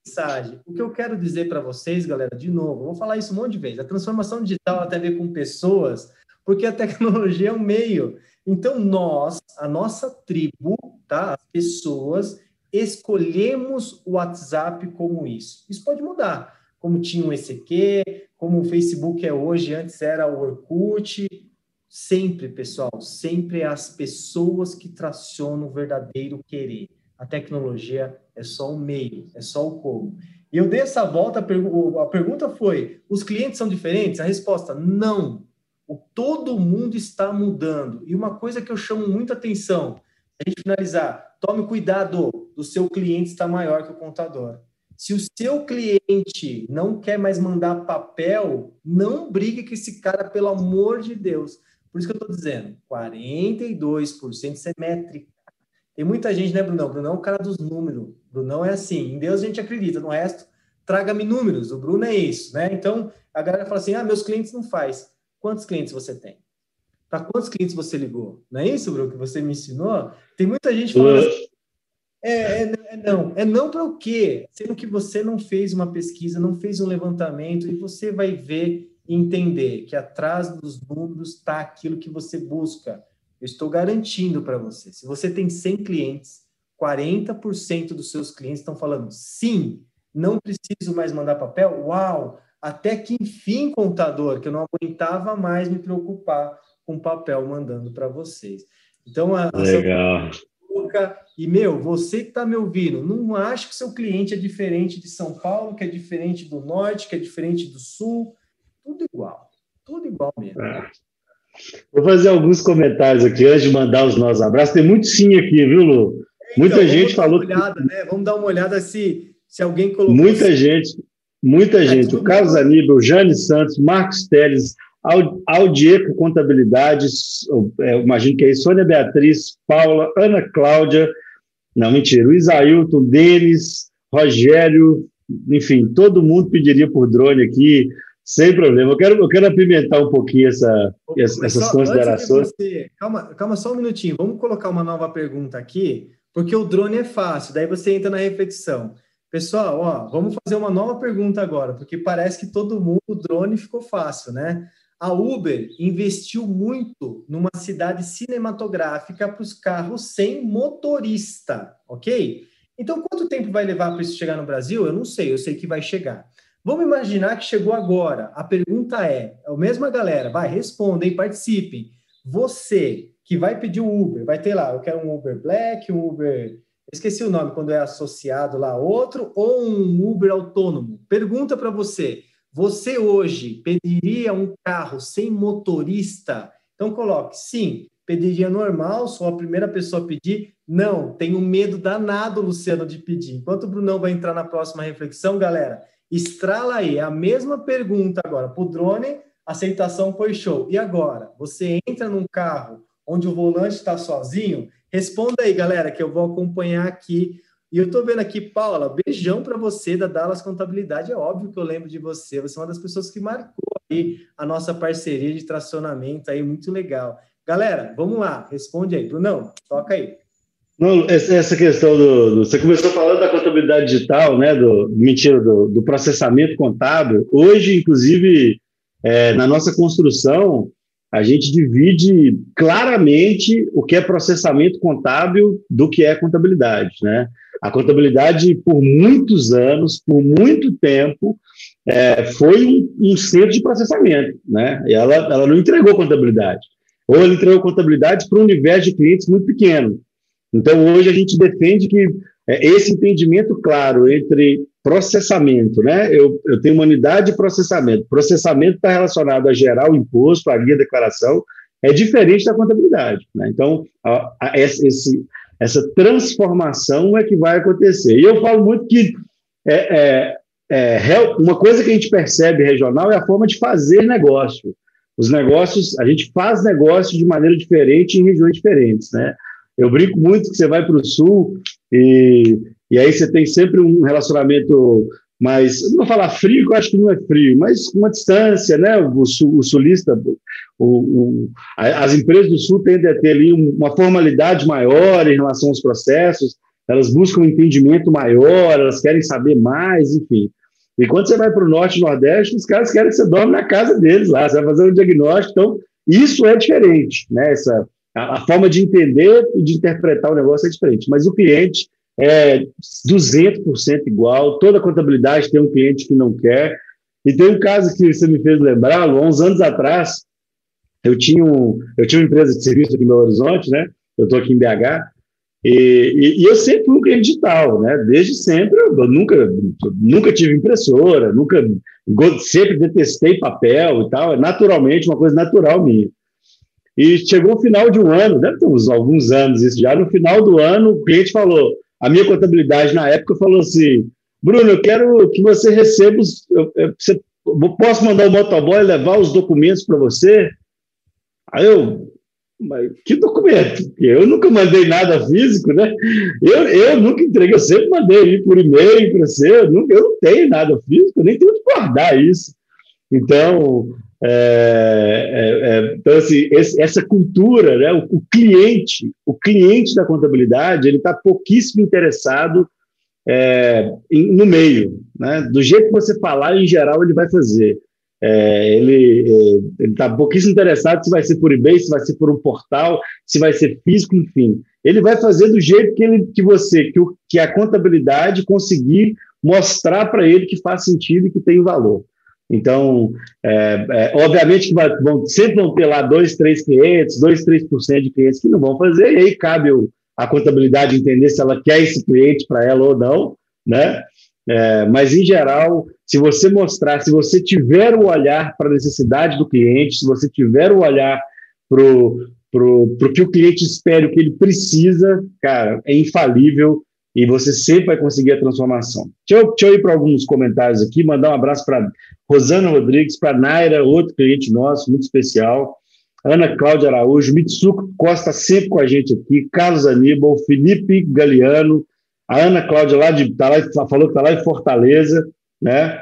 mensagem. O que eu quero dizer para vocês, galera, de novo, vou falar isso um monte de vezes. A transformação digital tem a ver com pessoas, porque a tecnologia é um meio. Então, nós, a nossa tribo, tá? As pessoas, escolhemos o WhatsApp como isso. Isso pode mudar. Como tinha o ECQ, como o Facebook é hoje, antes era o Orkut, Sempre, pessoal, sempre as pessoas que tracionam o verdadeiro querer. A tecnologia é só o meio, é só o como. E eu dei essa volta, a, pergunta foi: os clientes são diferentes? A resposta: não. O, todo mundo está mudando. E uma coisa que eu chamo muita atenção: a gente finalizar, tome cuidado do seu cliente estar maior que o contador. Se o seu cliente não quer mais mandar papel, não brigue com esse cara, pelo amor de Deus. Por isso que eu estou dizendo, 42% isso é métrica. Tem muita gente, né, Brunão? Brunão é o cara dos números. Brunão é assim. Em Deus a gente acredita, no resto, traga-me números. O Bruno é isso, né? Então, a galera fala assim: ah, meus clientes não faz. Quantos clientes você tem? Para quantos clientes você ligou? Não é isso, Bruno, que você me ensinou? Tem muita gente falando assim, é, é, é, não. É não para o quê? Sendo que você não fez uma pesquisa, não fez um levantamento, e você vai ver e entender que atrás dos números está aquilo que você busca. Eu estou garantindo para você. Se você tem 100 clientes, 40% dos seus clientes estão falando sim, não preciso mais mandar papel. Uau! Até que enfim, contador, que eu não aguentava mais me preocupar com papel mandando para vocês. Então, a, Legal. E, meu, você que está me ouvindo, não acha que seu cliente é diferente de São Paulo, que é diferente do Norte, que é diferente do Sul. Tudo igual. Tudo igual mesmo. É. Vou fazer alguns comentários aqui antes de mandar os nossos abraços. Tem muito sim aqui, viu, Lu? Muita então, gente falou. Olhada, que... né? Vamos dar uma olhada se, se alguém colocou. Muita assim. gente, muita é gente. O Carlos Aníbal, Jane Santos, Marcos Teles, Audieco Contabilidade, é, imagino que é Sônia Beatriz, Paula, Ana Cláudia, não, mentira, o Isailton, Denis, Rogério, enfim, todo mundo pediria por drone aqui, sem problema. Eu quero, eu quero apimentar um pouquinho essa, essas só, considerações. Você, calma, calma só um minutinho, vamos colocar uma nova pergunta aqui, porque o drone é fácil, daí você entra na reflexão. Pessoal, ó, vamos fazer uma nova pergunta agora, porque parece que todo mundo, o drone ficou fácil, né? A Uber investiu muito numa cidade cinematográfica para os carros sem motorista, ok? Então, quanto tempo vai levar para isso chegar no Brasil? Eu não sei, eu sei que vai chegar. Vamos imaginar que chegou agora. A pergunta é: é a mesma galera, vai, respondem, participem. Você que vai pedir o Uber, vai ter lá, eu quero um Uber Black, um Uber. Esqueci o nome quando é associado lá outro, ou um Uber autônomo. Pergunta para você: você hoje pediria um carro sem motorista? Então coloque sim, pediria normal, sou a primeira pessoa a pedir. Não, tenho medo danado, Luciano, de pedir. Enquanto o Brunão vai entrar na próxima reflexão, galera, estrala aí a mesma pergunta agora para o drone, aceitação foi show. E agora, você entra num carro onde o volante está sozinho? Responda aí, galera, que eu vou acompanhar aqui e eu estou vendo aqui, Paula, beijão para você da Dallas Contabilidade. É óbvio que eu lembro de você. Você é uma das pessoas que marcou aí a nossa parceria de tracionamento aí, muito legal. Galera, vamos lá, responde aí. Brunão, toca aí. Não, essa questão do, do, Você começou falando da contabilidade digital, né? Do, mentira, do, do processamento contábil. Hoje, inclusive, é, na nossa construção, a gente divide claramente o que é processamento contábil do que é contabilidade, né? A contabilidade, por muitos anos, por muito tempo, é, foi um, um, centro de processamento, né? E ela, ela não entregou contabilidade. Ou ela entregou contabilidade para um universo de clientes muito pequeno. Então, hoje a gente defende que é, esse entendimento claro entre processamento, né? Eu, eu tenho uma unidade de processamento. Processamento está relacionado a gerar o imposto, a guia declaração, é diferente da contabilidade. Né? Então, a, a, esse, essa transformação é que vai acontecer. E eu falo muito que é, é, é, uma coisa que a gente percebe regional é a forma de fazer negócio. Os negócios, a gente faz negócio de maneira diferente em regiões diferentes, né? Eu brinco muito que você vai para o sul e, e aí você tem sempre um relacionamento mas não vou falar frio, que eu acho que não é frio, mas uma distância, né? O, sul, o sulista, o, o, as empresas do sul tendem a ter ali uma formalidade maior em relação aos processos, elas buscam um entendimento maior, elas querem saber mais, enfim. E quando você vai para o norte e nordeste, os caras querem que você dorme na casa deles lá, você vai fazer um diagnóstico, então isso é diferente, né? Essa, a, a forma de entender e de interpretar o negócio é diferente, mas o cliente é 200% igual, toda contabilidade tem um cliente que não quer. E tem um caso que você me fez lembrar, há uns anos atrás, eu tinha, um, eu tinha uma empresa de serviço aqui em Belo Horizonte, né? Eu estou aqui em BH, e, e, e, eu sempre fui um cliente digital, né? Desde sempre, eu nunca, nunca tive impressora, nunca, sempre detestei papel e tal, é naturalmente uma coisa natural minha. E chegou o final de um ano, deve ter uns alguns anos isso já. No final do ano, o cliente falou, a minha contabilidade na época falou assim: Bruno, eu quero que você receba os. Eu, eu, você, posso mandar o motoboy levar os documentos para você? Aí eu, mas que documento? Eu nunca mandei nada físico, né? Eu, eu nunca entreguei, eu sempre mandei por e-mail para você, eu, nunca, eu não tenho nada físico, nem tenho que guardar isso. Então, é, é, é, então assim, esse, essa cultura, né, o, o, cliente, o cliente da contabilidade, ele está pouquíssimo interessado é, em, no meio, né? Do jeito que você falar, em geral, ele vai fazer. É, ele está pouquíssimo interessado se vai ser por eBay, se vai ser por um portal, se vai ser físico, enfim. Ele vai fazer do jeito que, ele, que você, que, o, que a contabilidade conseguir mostrar para ele que faz sentido e que tem valor. Então, é, é, obviamente que vão, sempre vão ter lá dois, três clientes, dois, três por cento de clientes que não vão fazer, e aí cabe o, a contabilidade entender se ela quer esse cliente para ela ou não, né? É, mas, em geral, se você mostrar, se você tiver o olhar para a necessidade do cliente, se você tiver o olhar para o que o cliente espera, o que ele precisa, cara, é infalível e você sempre vai conseguir a transformação. Deixa eu, deixa eu ir para alguns comentários aqui, mandar um abraço para Rosana Rodrigues, para Naira, outro cliente nosso, muito especial, Ana Cláudia Araújo, Mitsuko Costa sempre com a gente aqui, Carlos Aníbal, Felipe Galeano, a Ana Cláudia lá de, tá lá, falou que está lá em Fortaleza, né?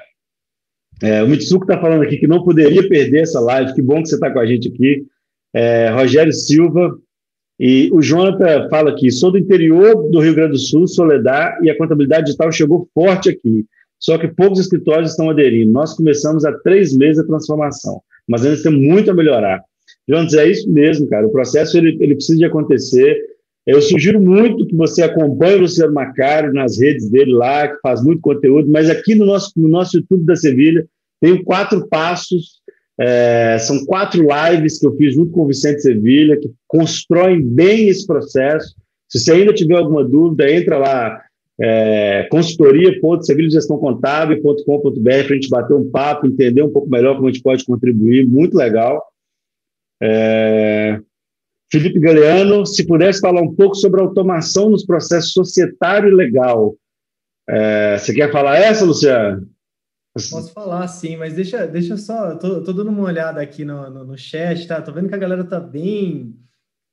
É, o Mitsuko está falando aqui que não poderia perder essa live, que bom que você está com a gente aqui. É, Rogério Silva, e o Jonathan fala aqui: sou do interior do Rio Grande do Sul, Soledad, e a contabilidade digital chegou forte aqui. Só que poucos escritórios estão aderindo. Nós começamos há três meses a transformação, mas ainda tem muito a melhorar. Jonathan, é isso mesmo, cara. O processo ele, ele precisa de acontecer. Eu sugiro muito que você acompanhe o Luciano Macário nas redes dele lá, que faz muito conteúdo, mas aqui no nosso, no nosso YouTube da Sevilha tem quatro passos é, são quatro lives que eu fiz junto com o Vicente Sevilha, que constroem bem esse processo. Se você ainda tiver alguma dúvida, entra lá, é, consultoria.sevilhagestãocontábil.com.br para a gente bater um papo, entender um pouco melhor como a gente pode contribuir. Muito legal. É, Felipe Galeano, se pudesse falar um pouco sobre automação nos processos societário e legal. É, você quer falar essa, Luciano? Posso falar, sim, mas deixa, deixa só, tô, tô dando uma olhada aqui no, no, no, chat, tá? Tô vendo que a galera tá bem,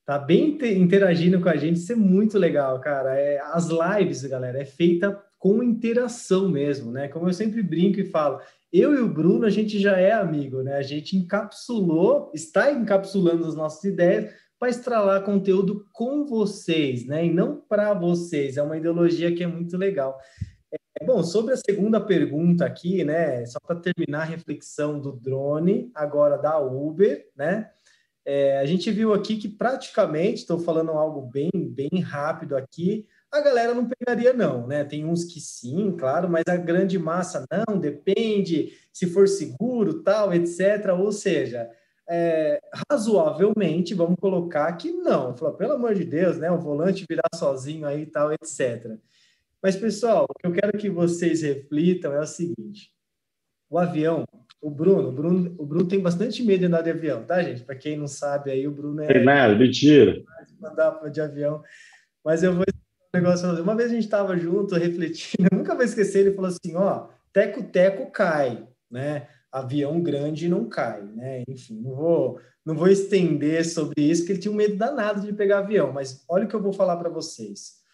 tá bem interagindo com a gente, isso é muito legal, cara. É, as lives, galera, é feita com interação mesmo, né? Como eu sempre brinco e falo, eu e o Bruno, a gente já é amigo, né? A gente encapsulou, está encapsulando as nossas ideias para estralar conteúdo com vocês, né? E não para vocês. É uma ideologia que é muito legal. Bom, sobre a segunda pergunta aqui, né, só para terminar a reflexão do drone, agora da Uber, né, é, a gente viu aqui que praticamente, estou falando algo bem, bem rápido aqui, a galera não pegaria não, né, tem uns que sim, claro, mas a grande massa não, depende, se for seguro, tal, etc, ou seja, é, razoavelmente, vamos colocar que não, pelo amor de Deus, né, o volante virar sozinho aí, tal, etc., mas, pessoal, o que eu quero que vocês reflitam é o seguinte: o avião, o Bruno, o Bruno, o Bruno tem bastante medo de andar de avião, tá, gente? Para quem não sabe, aí o Bruno é. Tem nada, mentira. Mandar de avião. Mas eu vou um negócio. Uma vez a gente estava junto, refletindo, eu nunca vou esquecer, ele falou assim: ó, teco-teco cai, né? Avião grande não cai, né? Enfim, não vou, não vou estender sobre isso, porque ele tinha um medo danado de pegar avião, mas olha o que eu vou falar para vocês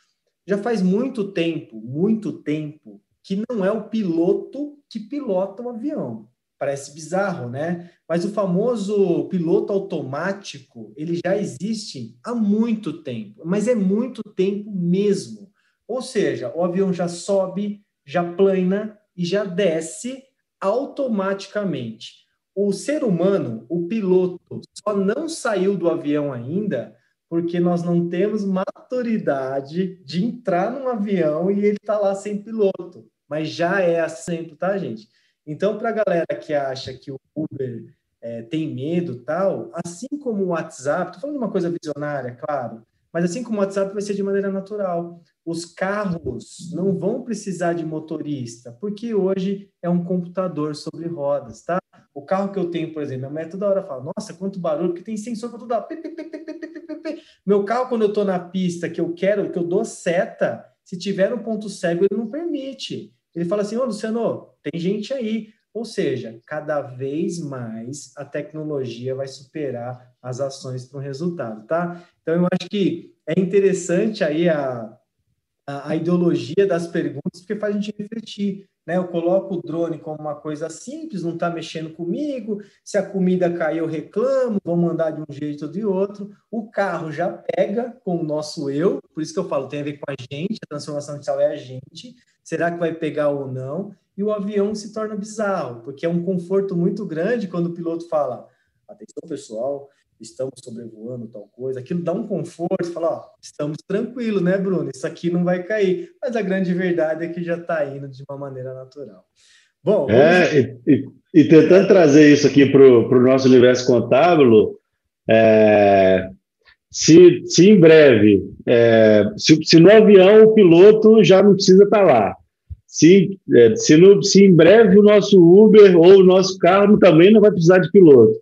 já faz muito tempo, muito tempo, que não é o piloto que pilota o avião. Parece bizarro, né? Mas o famoso piloto automático, ele já existe há muito tempo, mas é muito tempo mesmo. Ou seja, o avião já sobe, já plana e já desce automaticamente. O ser humano, o piloto, só não saiu do avião ainda porque nós não temos maturidade de entrar num avião e ele tá lá sem piloto. Mas já é assim, tá, gente? Então, para a galera que acha que o Uber é, tem medo tal, assim como o WhatsApp, tô falando de uma coisa visionária, claro, Mas assim como o WhatsApp vai ser de maneira natural. Os carros não vão precisar de motorista, porque hoje é um computador sobre rodas, tá? O carro que eu tenho, por exemplo, a mulher toda hora fala: Nossa, quanto barulho, porque tem sensor para tudo. Meu carro, quando eu estou na pista que eu quero, que eu dou seta, se tiver um ponto cego, ele não permite. Ele fala assim: Ô, Luciano, tem gente aí. Ou seja, cada vez mais a tecnologia vai superar as ações para um resultado, tá? Então, eu acho que é interessante aí a, a, a ideologia das perguntas, porque faz a gente refletir. Né? Eu coloco o drone como uma coisa simples, não está mexendo comigo. Se a comida cair, eu reclamo, vou mandar de um jeito ou de outro. O carro já pega com o nosso eu, por isso que eu falo, tem a ver com a gente, a transformação digital é a gente. Será que vai pegar ou não? E o avião se torna bizarro, porque é um conforto muito grande quando o piloto fala: atenção pessoal, estamos sobrevoando tal coisa, aquilo dá um conforto, fala, ó, estamos tranquilos, né, Bruno? Isso aqui não vai cair. Mas a grande verdade é que já está indo de uma maneira natural. Bom, é, e, e, e, tentando trazer isso aqui para o nosso universo contábil, é, se, se em breve, é, se, se, no avião o piloto já não precisa estar tá lá, se, é, se, no, se em breve o nosso Uber ou o nosso carro também não vai precisar de piloto,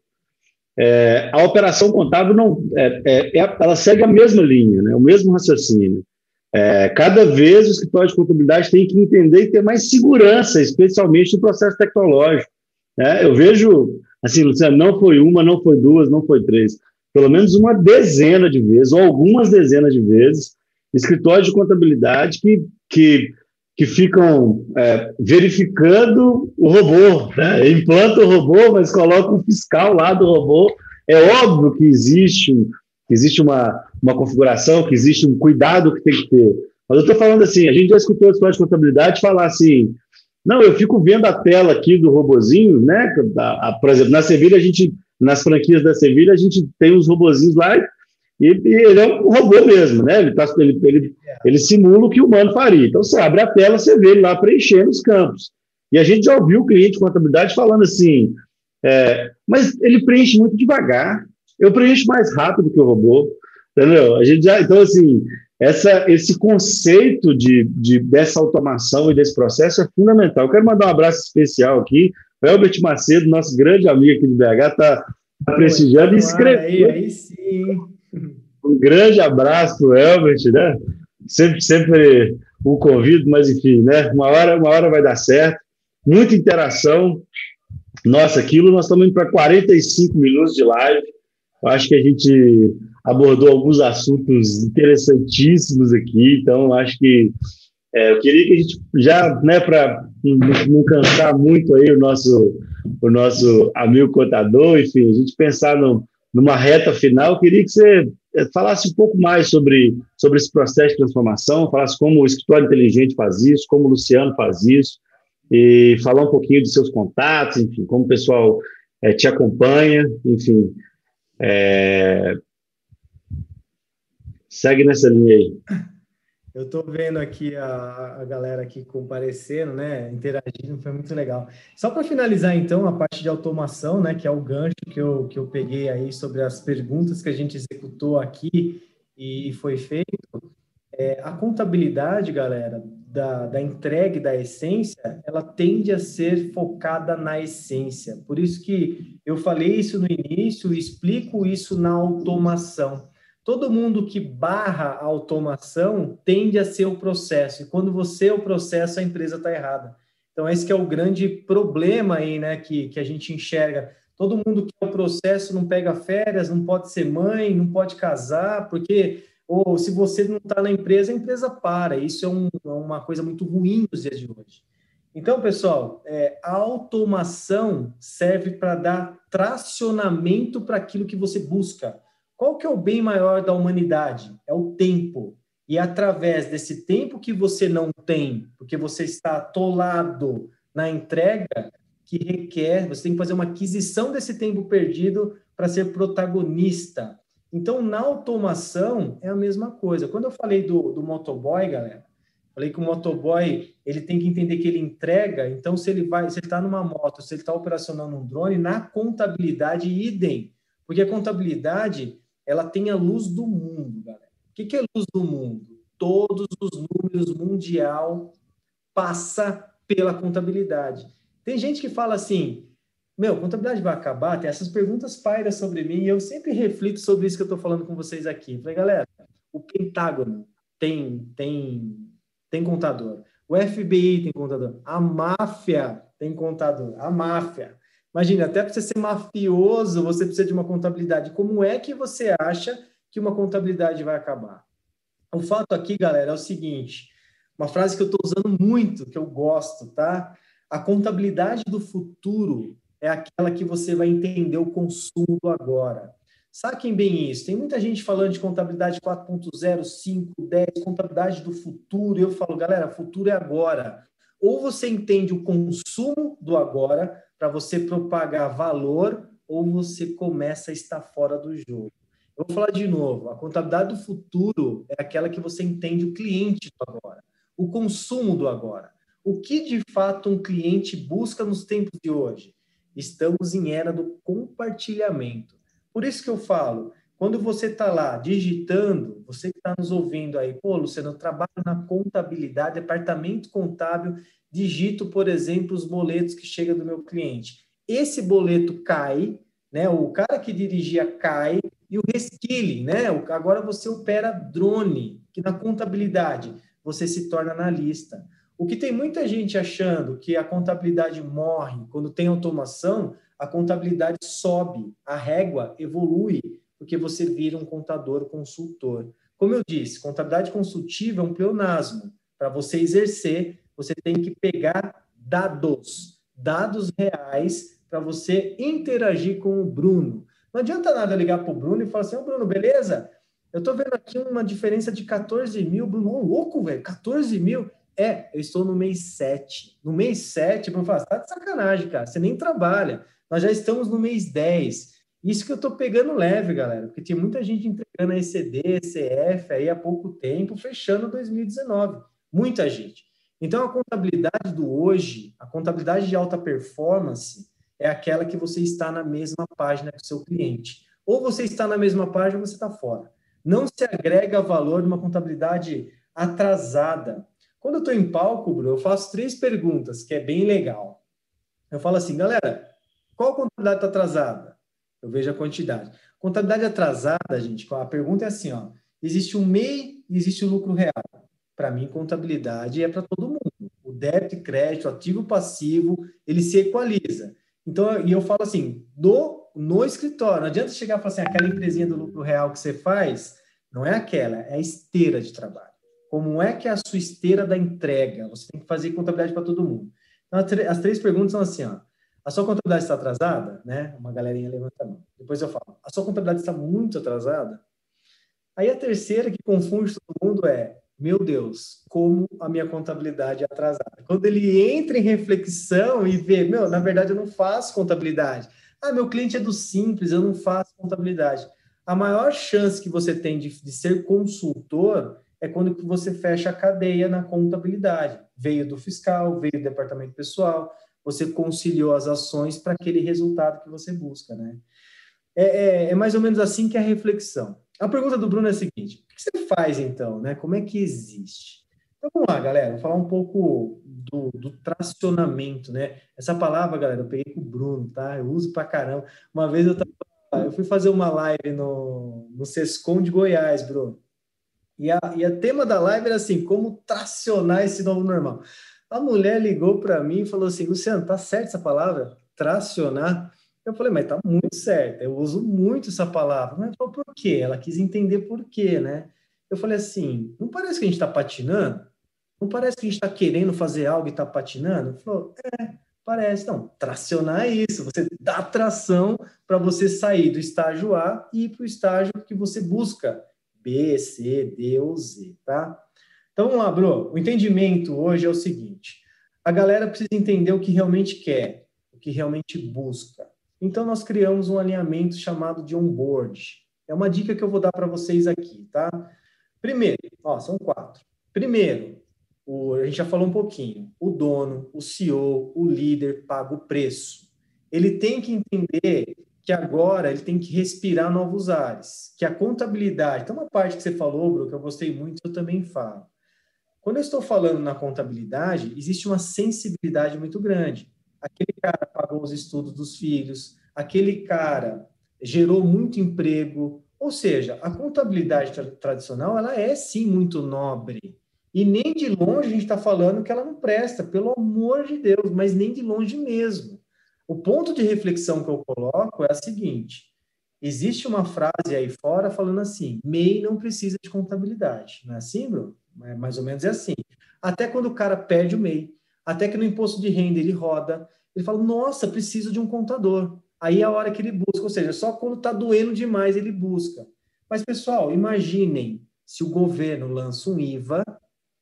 é, a operação contábil não, é, é, é, ela segue a mesma linha, né, o mesmo raciocínio. É, cada vez o escritório de contabilidade tem que entender e ter mais segurança, especialmente no processo tecnológico. Né? Eu vejo, assim, Luciano, não foi uma, não foi duas, não foi três, pelo menos uma dezena de vezes, ou algumas dezenas de vezes, escritórios de contabilidade que, que que ficam é, verificando o robô, né? implanta o robô, mas coloca um fiscal lá do robô. É óbvio que existe, que existe uma, uma configuração, que existe um cuidado que tem que ter. Mas eu estou falando assim, a gente já escutou a história de contabilidade falar assim, não, eu fico vendo a tela aqui do robozinho, né? Por exemplo, na Sevilha, a gente, nas franquias da Sevilha, a gente tem os robozinhos lá e, e ele é um robô mesmo, né? Ele, tá, ele, ele, ele simula o que o humano faria. Então, você abre a tela, você vê ele lá preenchendo os campos. E a gente já ouviu o cliente de contabilidade falando assim, é, mas ele preenche muito devagar, eu preencho mais rápido que o robô, entendeu? A gente já, então, assim, essa, esse conceito de, de, dessa automação e desse processo é fundamental. Eu quero mandar um abraço especial aqui, o Albert Macedo, nosso grande amigo aqui de BH, está tá prestigiando e escreveu. Aí, aí sim. Um grande abraço Elbert, né? Sempre, sempre o convido, mas enfim, né? Uma hora, uma hora vai dar certo. Muita interação. Nossa, aquilo nós estamos indo para 45 minutos de live. Eu acho que a gente abordou alguns assuntos interessantíssimos aqui, então acho que é, eu queria que a gente já, né, para não, cansar muito aí o nosso, o nosso amigo contador, enfim, a gente pensar no, numa reta final, eu queria que você falasse um pouco mais sobre, sobre esse processo de transformação, falasse como o escritório inteligente faz isso, como o Luciano faz isso, e falar um pouquinho dos seus contatos, enfim, como o pessoal é, te acompanha, enfim. É... Segue nessa linha aí. Eu estou vendo aqui a, a galera aqui comparecendo, né, interagindo, foi muito legal. Só para finalizar, então, a parte de automação, né, que é o gancho que eu, que eu peguei aí sobre as perguntas que a gente executou aqui e foi feito. É, a contabilidade, galera, da, da entrega da essência, ela tende a ser focada na essência. Por isso que eu falei isso no início e explico isso na automação todo mundo que barra a automação tende a ser o processo. E quando você é o processo, a empresa está errada. Então, esse que é o grande problema aí, né, que, que a gente enxerga. Todo mundo que é o processo não pega férias, não pode ser mãe, não pode casar, porque ou se você não está na empresa, a empresa para. Isso é, um, é, uma coisa muito ruim nos dias de hoje. Então, pessoal, é, a automação serve para dar tracionamento para aquilo que você busca. Qual que é o bem maior da humanidade? É o tempo. E é através desse tempo que você não tem, porque você está atolado na entrega, que requer, você tem que fazer uma aquisição desse tempo perdido para ser protagonista. Então, na automação, é a mesma coisa. Quando eu falei do, do motoboy, galera, falei que o motoboy ele tem que entender que ele entrega. Então, se ele vai, se ele está numa moto, se ele está operacionando um drone, na contabilidade idem, porque a contabilidade ela tem a luz do mundo, galera. O que é luz do mundo? Todos os números mundial passa pela contabilidade. Tem gente que fala assim, meu, contabilidade vai acabar? Tem essas perguntas pairam sobre mim e eu sempre reflito sobre isso que eu estou falando com vocês aqui. Falei, galera, o Pentágono tem, tem, tem contador. O FBI tem contador. A máfia tem contador. A máfia. Imagina, até para você ser mafioso, você precisa de uma contabilidade. Como é que você acha que uma contabilidade vai acabar? O fato aqui, galera, é o seguinte: uma frase que eu estou usando muito, que eu gosto, tá? A contabilidade do futuro é aquela que você vai entender o consumo do agora. Saquem bem isso. Tem muita gente falando de contabilidade 4.0, 5, 10, contabilidade do futuro. Eu falo, galera, futuro é agora. Ou você entende o consumo do agora para você propagar valor, ou você começa a estar fora do jogo. Eu vou falar de novo. A contabilidade do futuro é aquela que você entende o cliente do agora, o consumo do agora. O que de fato um cliente busca nos tempos de hoje? Estamos em era do compartilhamento. Por isso que eu falo, quando você está lá digitando, você que está nos ouvindo aí, pô, Luciano, eu trabalho na contabilidade, departamento contábil, digito, por exemplo, os boletos que chegam do meu cliente. Esse boleto cai, né? O cara que dirigia cai e o reskilling, né? Agora você opera drone, que na contabilidade você se torna analista. O que tem muita gente achando que a contabilidade morre quando tem automação, a contabilidade sobe, a régua evolui, porque você vira um contador consultor. Como eu disse, contabilidade consultiva é um pleonasmo. Para você exercer, você tem que pegar dados, dados reais, para você interagir com o Bruno. Não adianta nada ligar para o Bruno e falar assim: Ô Bruno, beleza? Eu estou vendo aqui uma diferença de 14 mil. Bruno, ô, louco, velho, 14 mil. É, eu estou no mês 7. No mês 7, eu falo, tá de sacanagem, cara. Você nem trabalha. Nós já estamos no mês 10. Isso que eu estou pegando leve, galera, porque tinha muita gente entregando a ECD, ECF aí há pouco tempo, fechando 2019. Muita gente. Então, a contabilidade do hoje, a contabilidade de alta performance, é aquela que você está na mesma página que o seu cliente. Ou você está na mesma página ou você está fora. Não se agrega valor numa contabilidade atrasada. Quando eu estou em palco, Bruno, eu faço três perguntas, que é bem legal. Eu falo assim, galera, qual contabilidade está atrasada? Eu vejo a quantidade. Contabilidade atrasada, gente, a pergunta é assim, ó, existe um MEI e existe o lucro real. Para mim, contabilidade é para todo mundo. O débito e crédito, ativo e passivo, ele se equaliza. Então, e eu falo assim, do, no escritório, não adianta chegar e falar assim, aquela empresinha do lucro real que você faz, não é aquela, é a esteira de trabalho. Como é que é a sua esteira da entrega? Você tem que fazer contabilidade para todo mundo. Então, as três perguntas são assim, ó, a sua contabilidade está atrasada, né? Uma galerinha levanta a mão. Depois eu falo, a sua contabilidade está muito atrasada. Aí a terceira que confunde todo mundo é, meu Deus, como a minha contabilidade é atrasada. Quando ele entra em reflexão e vê, meu, na verdade eu não faço contabilidade. Ah, meu cliente é do simples, eu não faço contabilidade. A maior chance que você tem de, de ser consultor é quando você fecha a cadeia na contabilidade. Veio do fiscal, veio do departamento pessoal, você conciliou as ações para aquele resultado que você busca, né? É, é, é, mais ou menos assim que é a reflexão. A pergunta do Bruno é a seguinte: o que você faz então, né? Como é que existe? Então vamos lá, galera, vou falar um pouco do, do tracionamento, né? Essa palavra, galera, eu peguei com o Bruno, tá? Eu uso para caramba. Uma vez eu, tava, eu fui fazer uma live no, no Sescom de Goiás, Bruno. E a, e a tema da live era assim: como tracionar esse novo normal. A mulher ligou para mim e falou assim: Luciano, tá certo essa palavra? Tracionar? Eu falei, mas tá muito certo, eu uso muito essa palavra. Mas falou, por quê? Ela quis entender por quê, né? Eu falei assim: não parece que a gente está patinando? Não parece que a gente está querendo fazer algo e está patinando? Ele falou, é, parece. Não, tracionar é isso. Você dá tração para você sair do estágio A e ir para o estágio que você busca. B, C, D ou Z, tá? Então vamos lá, Bro. O entendimento hoje é o seguinte: a galera precisa entender o que realmente quer, o que realmente busca. Então nós criamos um alinhamento chamado de onboard. É uma dica que eu vou dar para vocês aqui, tá? Primeiro, ó, são quatro. Primeiro, o, a gente já falou um pouquinho. O dono, o CEO, o líder paga o preço. Ele tem que entender que agora ele tem que respirar novos ares, que a contabilidade, tem uma parte que você falou, Bruno, que eu gostei muito, eu também falo. Quando eu estou falando na contabilidade, existe uma sensibilidade muito grande. Aquele cara pagou os estudos dos filhos, aquele cara gerou muito emprego, ou seja, a contabilidade tra tradicional, ela é sim muito nobre. E nem de longe a gente está falando que ela não presta, pelo amor de Deus, mas nem de longe mesmo. O ponto de reflexão que eu coloco é a seguinte: existe uma frase aí fora falando assim: MEI não precisa de contabilidade. Não é assim, bro? É mais ou menos é assim. Até quando o cara perde o MEI, até que no imposto de renda ele roda, ele fala: nossa, preciso de um contador. Aí é a hora que ele busca, ou seja, só quando está doendo demais ele busca. Mas, pessoal, imaginem se o governo lança um IVA,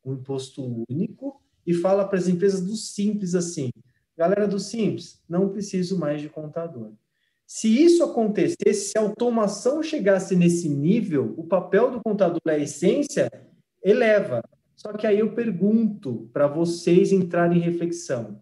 um imposto único, e fala para as empresas do simples assim: Galera do Simples, não preciso mais de contador. Se isso acontecesse, se a automação chegasse nesse nível, o papel do contador, a essência, eleva. Só que aí eu pergunto para vocês entrarem em reflexão.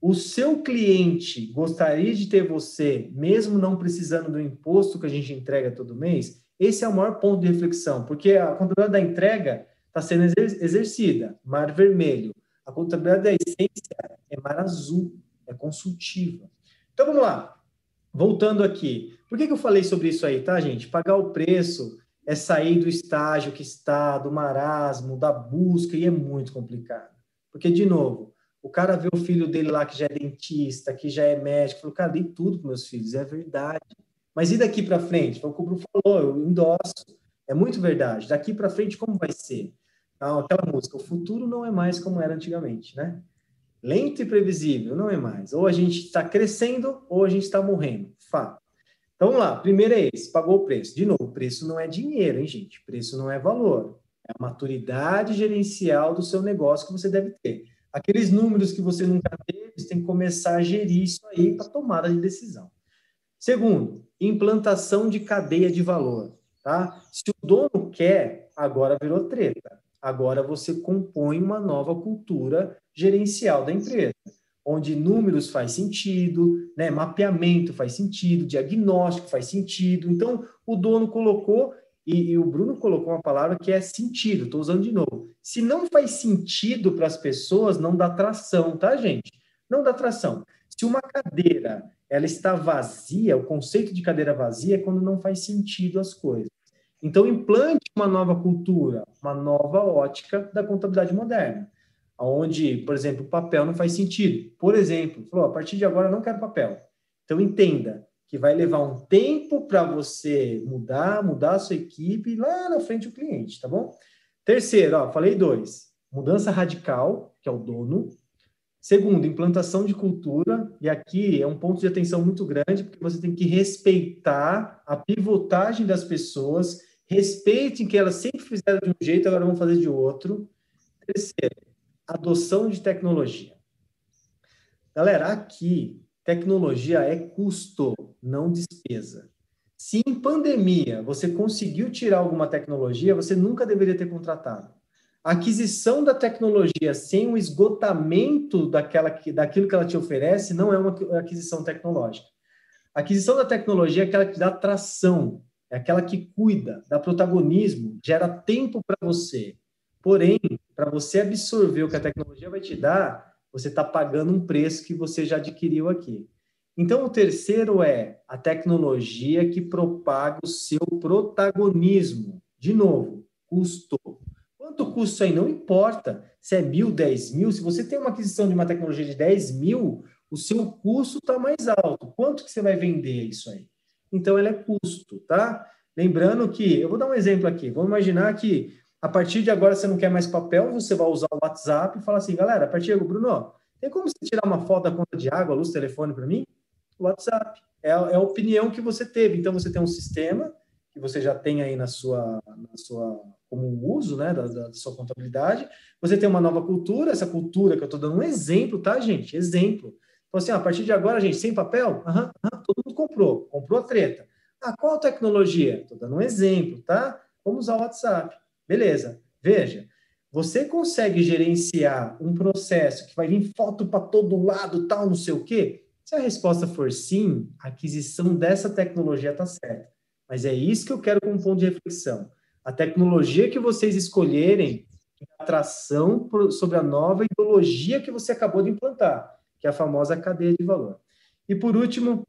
O seu cliente gostaria de ter você, mesmo não precisando do imposto que a gente entrega todo mês? Esse é o maior ponto de reflexão, porque a contabilidade da entrega está sendo exercida, mar vermelho. A contabilidade da essência é mar azul, é consultiva. Então vamos lá. Voltando aqui. Por que, que eu falei sobre isso aí, tá, gente? Pagar o preço é sair do estágio que está, do marasmo, da busca, e é muito complicado. Porque, de novo, o cara vê o filho dele lá que já é dentista, que já é médico, falou, cara, dei tudo para meus filhos, é verdade. Mas e daqui para frente? O Bruno falou, eu endosso. É muito verdade. Daqui para frente, como vai ser? Então, aquela música, o futuro não é mais como era antigamente, né? Lento e previsível, não é mais. Ou a gente está crescendo ou a gente está morrendo. Fato. Então vamos lá, primeiro é esse, pagou o preço. De novo, preço não é dinheiro, hein, gente? Preço não é valor. É a maturidade gerencial do seu negócio que você deve ter. Aqueles números que você nunca teve, você tem que começar a gerir isso aí para tomada de decisão. Segundo, implantação de cadeia de valor. Tá? Se o dono quer, agora virou treta. Agora você compõe uma nova cultura gerencial da empresa, onde números faz sentido, né? mapeamento faz sentido, diagnóstico faz sentido. Então, o dono colocou, e, e o Bruno colocou uma palavra que é sentido, estou usando de novo. Se não faz sentido para as pessoas, não dá tração, tá, gente? Não dá tração. Se uma cadeira ela está vazia, o conceito de cadeira vazia é quando não faz sentido as coisas. Então, implante uma nova cultura, uma nova ótica da contabilidade moderna, onde, por exemplo, o papel não faz sentido. Por exemplo, falou, a partir de agora não quero papel. Então, entenda que vai levar um tempo para você mudar, mudar a sua equipe lá na frente o cliente, tá bom? Terceiro, ó, falei dois. Mudança radical, que é o dono. Segundo, implantação de cultura, e aqui é um ponto de atenção muito grande, porque você tem que respeitar a pivotagem das pessoas respeitem que elas sempre fizeram de um jeito, agora vão fazer de outro. Terceiro, adoção de tecnologia. Galera, aqui, tecnologia é custo, não despesa. Se em pandemia você conseguiu tirar alguma tecnologia, você nunca deveria ter contratado. A aquisição da tecnologia sem o esgotamento daquela, daquilo que ela te oferece não é uma aquisição tecnológica. A aquisição da tecnologia é aquela que dá tração, é aquela que cuida, dá protagonismo, gera tempo para você. Porém, para você absorver o que a tecnologia vai te dar, você está pagando um preço que você já adquiriu aqui. Então, o terceiro é a tecnologia que propaga o seu protagonismo. De novo, custo. Quanto custa aí? Não importa se é mil, dez mil. Se você tem uma aquisição de uma tecnologia de 10 mil, o seu custo está mais alto. Quanto que você vai vender isso aí? então ela é custo, tá? Lembrando que, eu vou dar um exemplo aqui, vamos imaginar que a partir de agora você não quer mais papel, você vai usar o WhatsApp e falar assim, galera, a partir de agora, Bruno, tem como você tirar uma foto da conta de água, luz, telefone para mim? WhatsApp. É, é, a opinião que você teve. Então, você tem um sistema que você já tem aí na sua, na sua como uso, né, da, da sua contabilidade. Você tem uma nova cultura, essa cultura que eu estou dando um exemplo, tá, gente? Exemplo. Então, assim, a partir de agora, gente, sem papel, uhum, todo mundo comprou, comprou a treta. Ah, qual tecnologia? Estou dando um exemplo, tá? Vamos usar o WhatsApp. Beleza. Veja, você consegue gerenciar um processo que vai vir foto para todo lado, tal, não sei o quê? Se a resposta for sim, a aquisição dessa tecnologia está certa. Mas é isso que eu quero como ponto de reflexão. A tecnologia que vocês escolherem é atração sobre a nova ideologia que você acabou de implantar, que é a famosa cadeia de valor. E por último,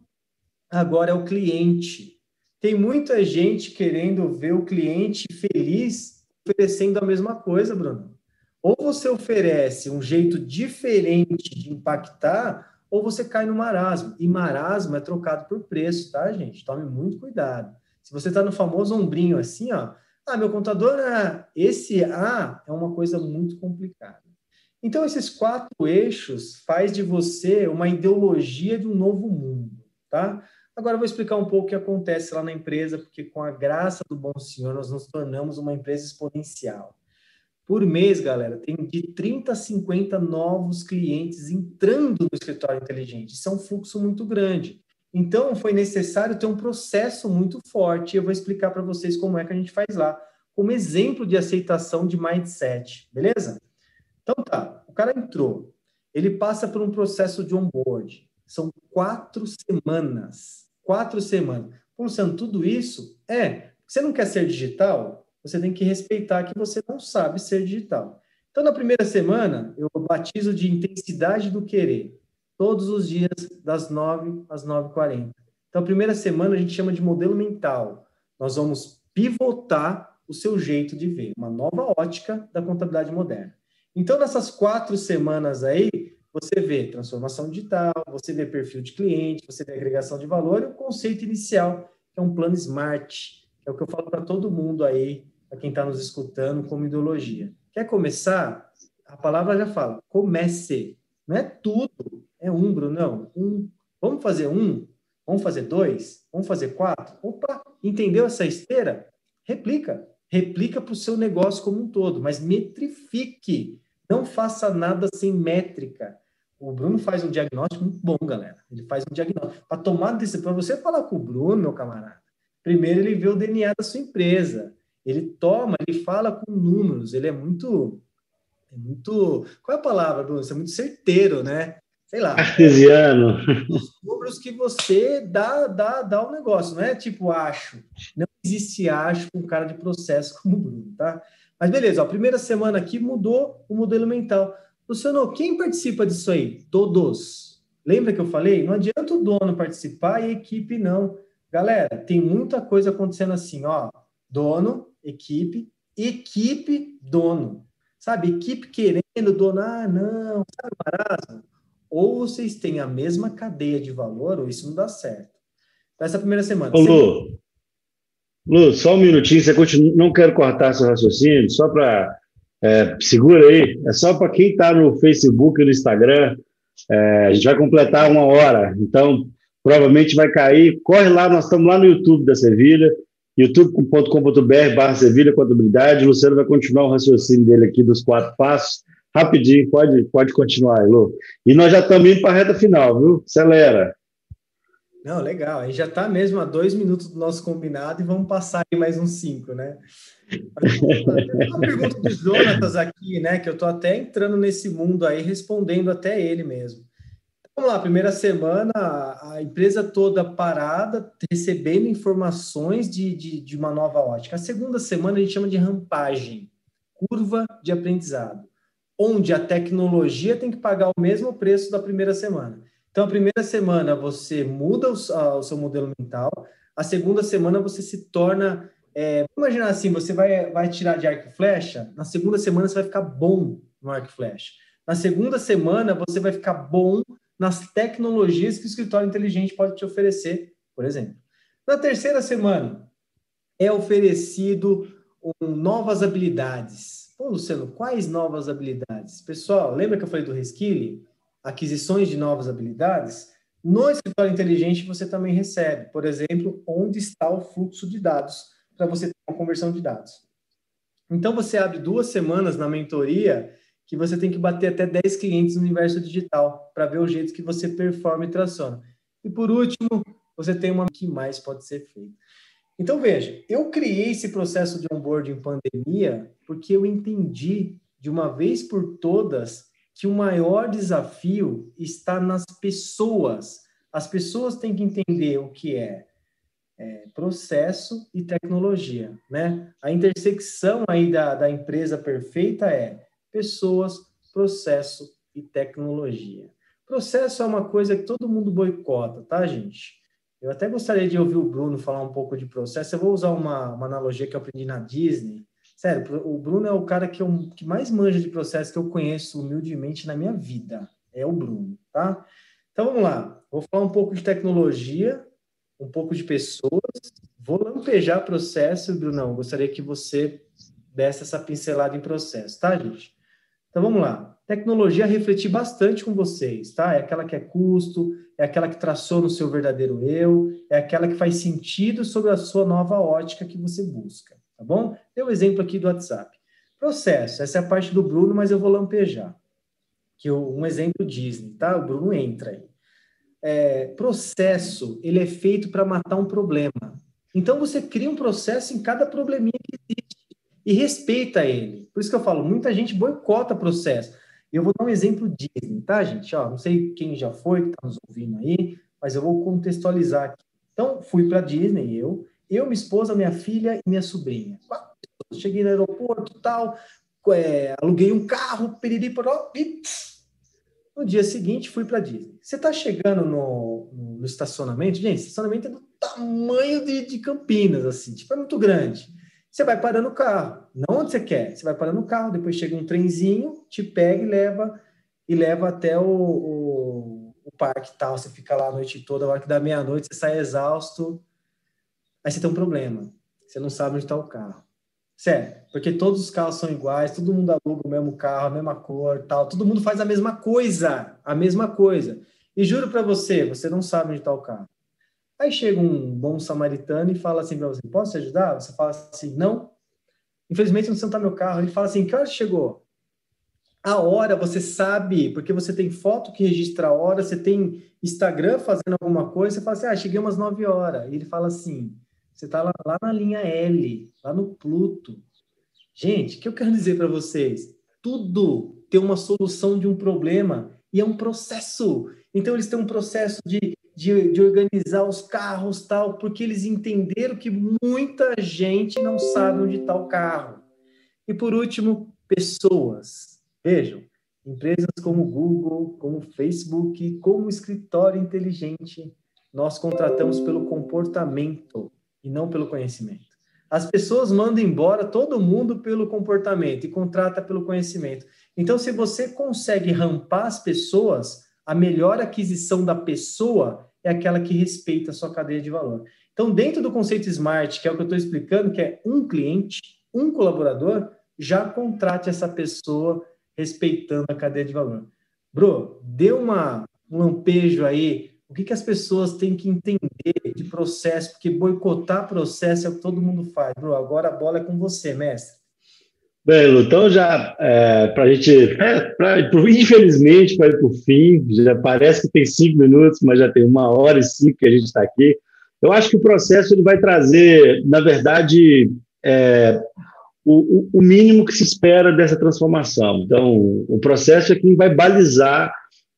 agora é o cliente. Tem muita gente querendo ver o cliente feliz oferecendo a mesma coisa, Bruno. Ou você oferece um jeito diferente de impactar, ou você cai no marasmo. E marasmo é trocado por preço, tá, gente? Tome muito cuidado. Se você está no famoso ombrinho assim, ó, ah, meu contador, ah, esse A é uma coisa muito complicada. Então, esses quatro eixos faz de você uma ideologia de um novo mundo, tá? Agora eu vou explicar um pouco o que acontece lá na empresa, porque com a graça do bom senhor nós nos tornamos uma empresa exponencial. Por mês, galera, tem de 30 a 50 novos clientes entrando no escritório inteligente. Isso é um fluxo muito grande. Então, foi necessário ter um processo muito forte. Eu vou explicar para vocês como é que a gente faz lá, como exemplo de aceitação de mindset, beleza? Então tá, o cara entrou, ele passa por um processo de onboard. São quatro semanas quatro semanas. Luciano, tudo isso é. Você não quer ser digital? Você tem que respeitar que você não sabe ser digital. Então, na primeira semana, eu batizo de intensidade do querer, todos os dias, das 9 às 9h40. Então, a primeira semana a gente chama de modelo mental. Nós vamos pivotar o seu jeito de ver, uma nova ótica da contabilidade moderna. Então, nessas quatro semanas aí, você vê transformação digital, você vê perfil de cliente, você vê agregação de valor e o conceito inicial, que é um plano SMART, que é o que eu falo para todo mundo aí, para quem está nos escutando, como ideologia. Quer começar? A palavra já fala, comece. Não é tudo, é um, Brunão. Um. Vamos fazer um? Vamos fazer dois? Vamos fazer quatro? Opa, entendeu essa esteira? Replica. Replica para o seu negócio como um todo, mas metrifique não faça nada sem métrica. O Bruno faz um diagnóstico muito bom, galera. Ele faz um diagnóstico. Para tomar decisão, para você falar com o Bruno, meu camarada, primeiro ele vê o DNA da sua empresa. Ele toma, ele fala com números. Ele é muito. É muito. Qual é a palavra, Bruno? Você é muito certeiro, né? Sei lá. Artesiano. Os números que você dá, dá, dá o um negócio, não é tipo acho. Não existe acho com cara de processo como o Bruno, tá? Mas beleza, ó, primeira semana aqui mudou o modelo mental. Luciano, quem participa disso aí? Todos. Lembra que eu falei? Não adianta o dono participar e a equipe não. Galera, tem muita coisa acontecendo assim, ó. Dono, equipe, equipe, dono. Sabe, equipe querendo, dono, ah, não, sabe marasmo? Ou vocês têm a mesma cadeia de valor, ou isso não dá certo. Então, essa primeira semana. Ô, Lu, Lu, só um minutinho, você continua, não quero cortar seu raciocínio, só para. É, segura aí, é só para quem está no Facebook e no Instagram. É, a gente vai completar uma hora, então provavelmente vai cair. Corre lá, nós estamos lá no YouTube da Sevilha, youtube.com.br barra Sevilha Contabilidade. Luciano vai continuar o raciocínio dele aqui dos quatro passos. Rapidinho, pode, pode continuar, Lu. E nós já estamos indo para a reta final, viu? Acelera. Não, legal. Aí já está mesmo a dois minutos do nosso combinado e vamos passar aí mais uns cinco, né? Uma pergunta do Jonatas aqui, né? Que eu estou até entrando nesse mundo aí, respondendo até ele mesmo. Vamos lá, primeira semana, a empresa toda parada, recebendo informações de, de, de uma nova ótica. A segunda semana a gente chama de rampagem, curva de aprendizado, onde a tecnologia tem que pagar o mesmo preço da primeira semana. Então, a primeira semana você muda o, a, o seu modelo mental, a segunda semana você se torna. É, imaginar assim: você vai, vai tirar de arco e flecha, na segunda semana você vai ficar bom no arco e flecha. Na segunda semana você vai ficar bom nas tecnologias que o escritório inteligente pode te oferecer, por exemplo. Na terceira semana é oferecido um, novas habilidades. Pô, Luciano, quais novas habilidades? Pessoal, lembra que eu falei do reskilling? Aquisições de novas habilidades, no escritório inteligente você também recebe, por exemplo, onde está o fluxo de dados para você ter uma conversão de dados. Então você abre duas semanas na mentoria que você tem que bater até 10 clientes no universo digital para ver o jeito que você performa e traciona. E por último, você tem uma que mais pode ser feito. Então veja, eu criei esse processo de onboarding em pandemia porque eu entendi de uma vez por todas que o maior desafio está nas pessoas, As pessoas têm que entender o que é, é processo e tecnologia, né? A intersecção aí da, da empresa perfeita é pessoas, processo e tecnologia. Processo é uma coisa que todo mundo boicota, tá, gente? Eu até gostaria de ouvir o Bruno falar um pouco de processo. Eu vou usar uma, uma analogia que eu aprendi na Disney. Sério, o Bruno é o cara que, eu, que mais manja de processo que eu conheço humildemente na minha vida. É o Bruno, tá? Então vamos lá. Vou falar um pouco de tecnologia, um pouco de pessoas. Vou lampejar processo, Brunão. Gostaria que você desse essa pincelada em processo, tá, gente? Então vamos lá. Tecnologia refletir bastante com vocês, tá? É aquela que é custo, é aquela que traçou no seu verdadeiro eu, é aquela que faz sentido sobre a sua nova ótica que você busca, tá bom? Deu um exemplo aqui do WhatsApp. Processo, essa é a parte do Bruno, mas eu vou lampejar. Que eu, um exemplo Disney, tá? O Bruno entra aí. É, processo, ele é feito para matar um problema. Então você cria um processo em cada probleminha que existe e respeita ele. Por isso que eu falo, muita gente boicota processo. Eu vou dar um exemplo Disney, tá, gente? Ó, não sei quem já foi, que está nos ouvindo aí, mas eu vou contextualizar aqui. Então, fui para Disney, eu, eu, minha esposa, minha filha e minha sobrinha. Cheguei no aeroporto tal, é, aluguei um carro, periri, poró, e no dia seguinte fui para Disney. Você está chegando no, no, estacionamento, gente, estacionamento é do tamanho de, de Campinas, assim, tipo, é muito grande. Você vai parando o carro, não onde você quer. Você vai parando o carro, depois chega um trenzinho, te pega e leva e leva até o, o, o parque tal. Você fica lá a noite toda, a hora que dá meia-noite, você sai exausto. Aí você tem um problema. Você não sabe onde está o carro. Sério, porque todos os carros são iguais, todo mundo aluga o mesmo carro, a mesma cor, tal, todo mundo faz a mesma coisa, a mesma coisa. E juro para você, você não sabe onde está o carro. Aí chega um bom samaritano e fala assim para você: Posso te ajudar? Você fala assim: Não. Infelizmente não está meu carro. Ele fala assim: Que hora chegou? A hora você sabe, porque você tem foto que registra a hora, você tem Instagram fazendo alguma coisa, você fala assim: Ah, cheguei umas 9 horas. E ele fala assim: Você está lá, lá na linha L, lá no Pluto. Gente, o que eu quero dizer para vocês? Tudo tem uma solução de um problema e é um processo. Então, eles têm um processo de de, de organizar os carros tal, porque eles entenderam que muita gente não sabe onde está o carro. E por último, pessoas. Vejam, empresas como Google, como Facebook, como escritório inteligente, nós contratamos pelo comportamento e não pelo conhecimento. As pessoas mandam embora todo mundo pelo comportamento e contrata pelo conhecimento. Então, se você consegue rampar as pessoas, a melhor aquisição da pessoa é aquela que respeita a sua cadeia de valor. Então, dentro do conceito SMART, que é o que eu estou explicando, que é um cliente, um colaborador, já contrate essa pessoa respeitando a cadeia de valor. Bro, dê uma, um lampejo aí, o que, que as pessoas têm que entender de processo, porque boicotar processo é o que todo mundo faz. Bro, agora a bola é com você, mestre. Bem, então já é, para a gente, é, pra, infelizmente, para ir para o fim, já parece que tem cinco minutos, mas já tem uma hora e cinco que a gente está aqui. Eu acho que o processo ele vai trazer, na verdade, é, o, o, mínimo que se espera dessa transformação. Então, o processo é quem vai balizar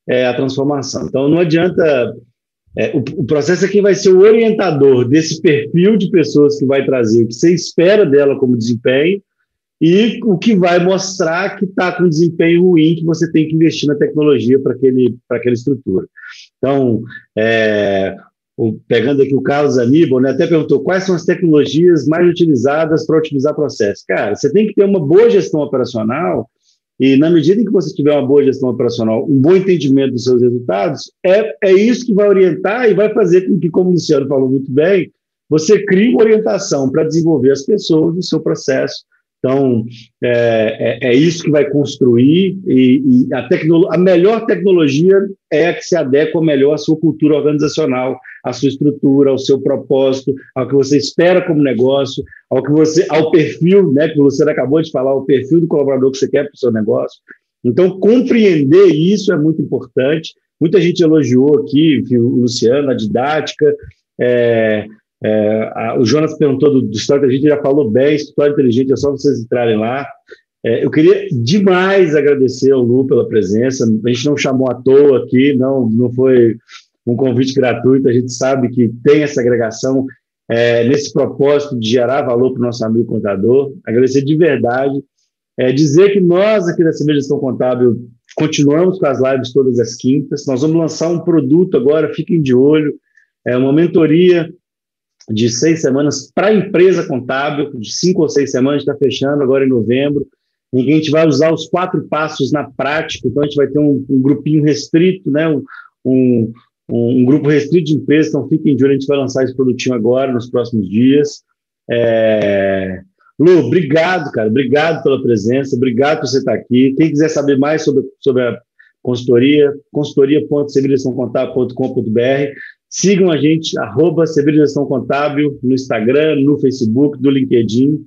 é, a transformação. Então, não adianta. É, o, o, processo é quem vai ser o orientador desse perfil de pessoas que vai trazer o que você espera dela como desempenho e o que vai mostrar que está com desempenho ruim, que você tem que investir na tecnologia para aquela estrutura. Então, é, o, pegando aqui o Carlos Aníbal, né, até perguntou quais são as tecnologias mais utilizadas para otimizar processo. Cara, você tem que ter uma boa gestão operacional e, na medida em que você tiver uma boa gestão operacional, um bom entendimento dos seus resultados, é, é isso que vai orientar e vai fazer com que, como o Luciano falou muito bem, você crie uma orientação para desenvolver as pessoas no seu processo. Então, é, é, é, isso que vai construir, e, e a, a melhor tecnologia é a que se adequa melhor à sua cultura organizacional, à sua estrutura, ao seu propósito, ao que você espera como negócio, ao que você, ao perfil, né, que você acabou de falar, o perfil do colaborador que você quer para o seu negócio. Então, compreender isso é muito importante. Muita gente elogiou aqui, o Luciano, a didática, é, é, a, o Jonas perguntou do, do História Inteligente, já falou bem, História Inteligente, é só vocês entrarem lá. É, eu queria demais agradecer ao Lu pela presença, a gente não chamou à toa aqui, não, não foi um convite gratuito. A gente sabe que tem essa agregação é, nesse propósito de gerar valor para o nosso amigo contador. Agradecer de verdade. É, dizer que nós, aqui da CB Gestão Contábil, continuamos com as lives todas as quintas. Nós vamos lançar um produto agora, fiquem de olho. É uma mentoria de seis semanas para a empresa contábil, de cinco ou seis semanas, está fechando agora em novembro, em que a gente vai usar os quatro passos na prática. Então, a gente vai ter um, um grupinho restrito, né? um, um, um, grupo restrito de empresas. Então, fiquem de olho, a gente vai lançar esse produtinho agora, nos próximos dias. É... Lu, obrigado, cara. Obrigado pela presença, obrigado por você estar aqui. Quem quiser saber mais sobre, sobre a consultoria, consultoria.civilizaçãocontábil.com.br. Sigam a gente, arroba Civilização Contábil, no Instagram, no Facebook, no LinkedIn.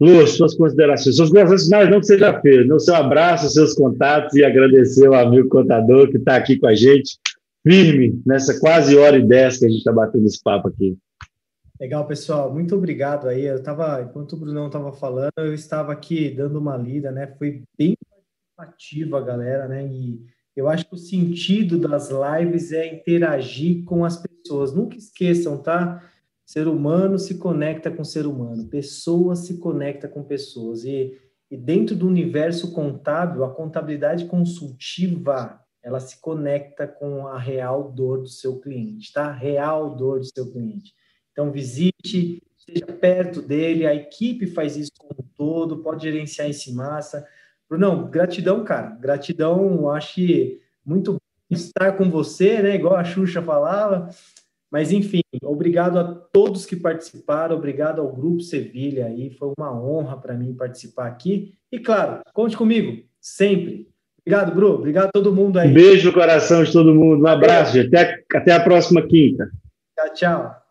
Lu, suas considerações. Suas considerações finais não que já fez. Né? O seu abraço, seus contatos e agradecer ao amigo contador que está aqui com a gente, firme, nessa quase hora e dez que a gente está batendo esse papo aqui. Legal, pessoal. Muito obrigado aí. Eu estava, enquanto o Brunão estava falando, eu estava aqui dando uma lida, né? Foi bem participativa a galera, né? E eu acho que o sentido das lives é interagir com as pessoas. Nunca esqueçam, tá? Ser humano se conecta com ser humano, pessoa se conecta com pessoas. E, e dentro do universo contábil, a contabilidade consultiva, ela se conecta com a real dor do seu cliente, tá? Real dor do seu cliente. Então, visite, esteja perto dele, a equipe faz isso como um todo, pode gerenciar esse massa. Brunão, gratidão, cara. Gratidão, acho que muito estar com você, né? Igual a Xuxa falava. Mas, enfim, obrigado a todos que participaram, obrigado ao Grupo Sevilha aí, foi uma honra para mim participar aqui. E, claro, conte comigo, sempre. Obrigado, Bru, obrigado a todo mundo aí. Um beijo no coração de todo mundo, um abraço, até, até a próxima quinta. Tchau, tchau.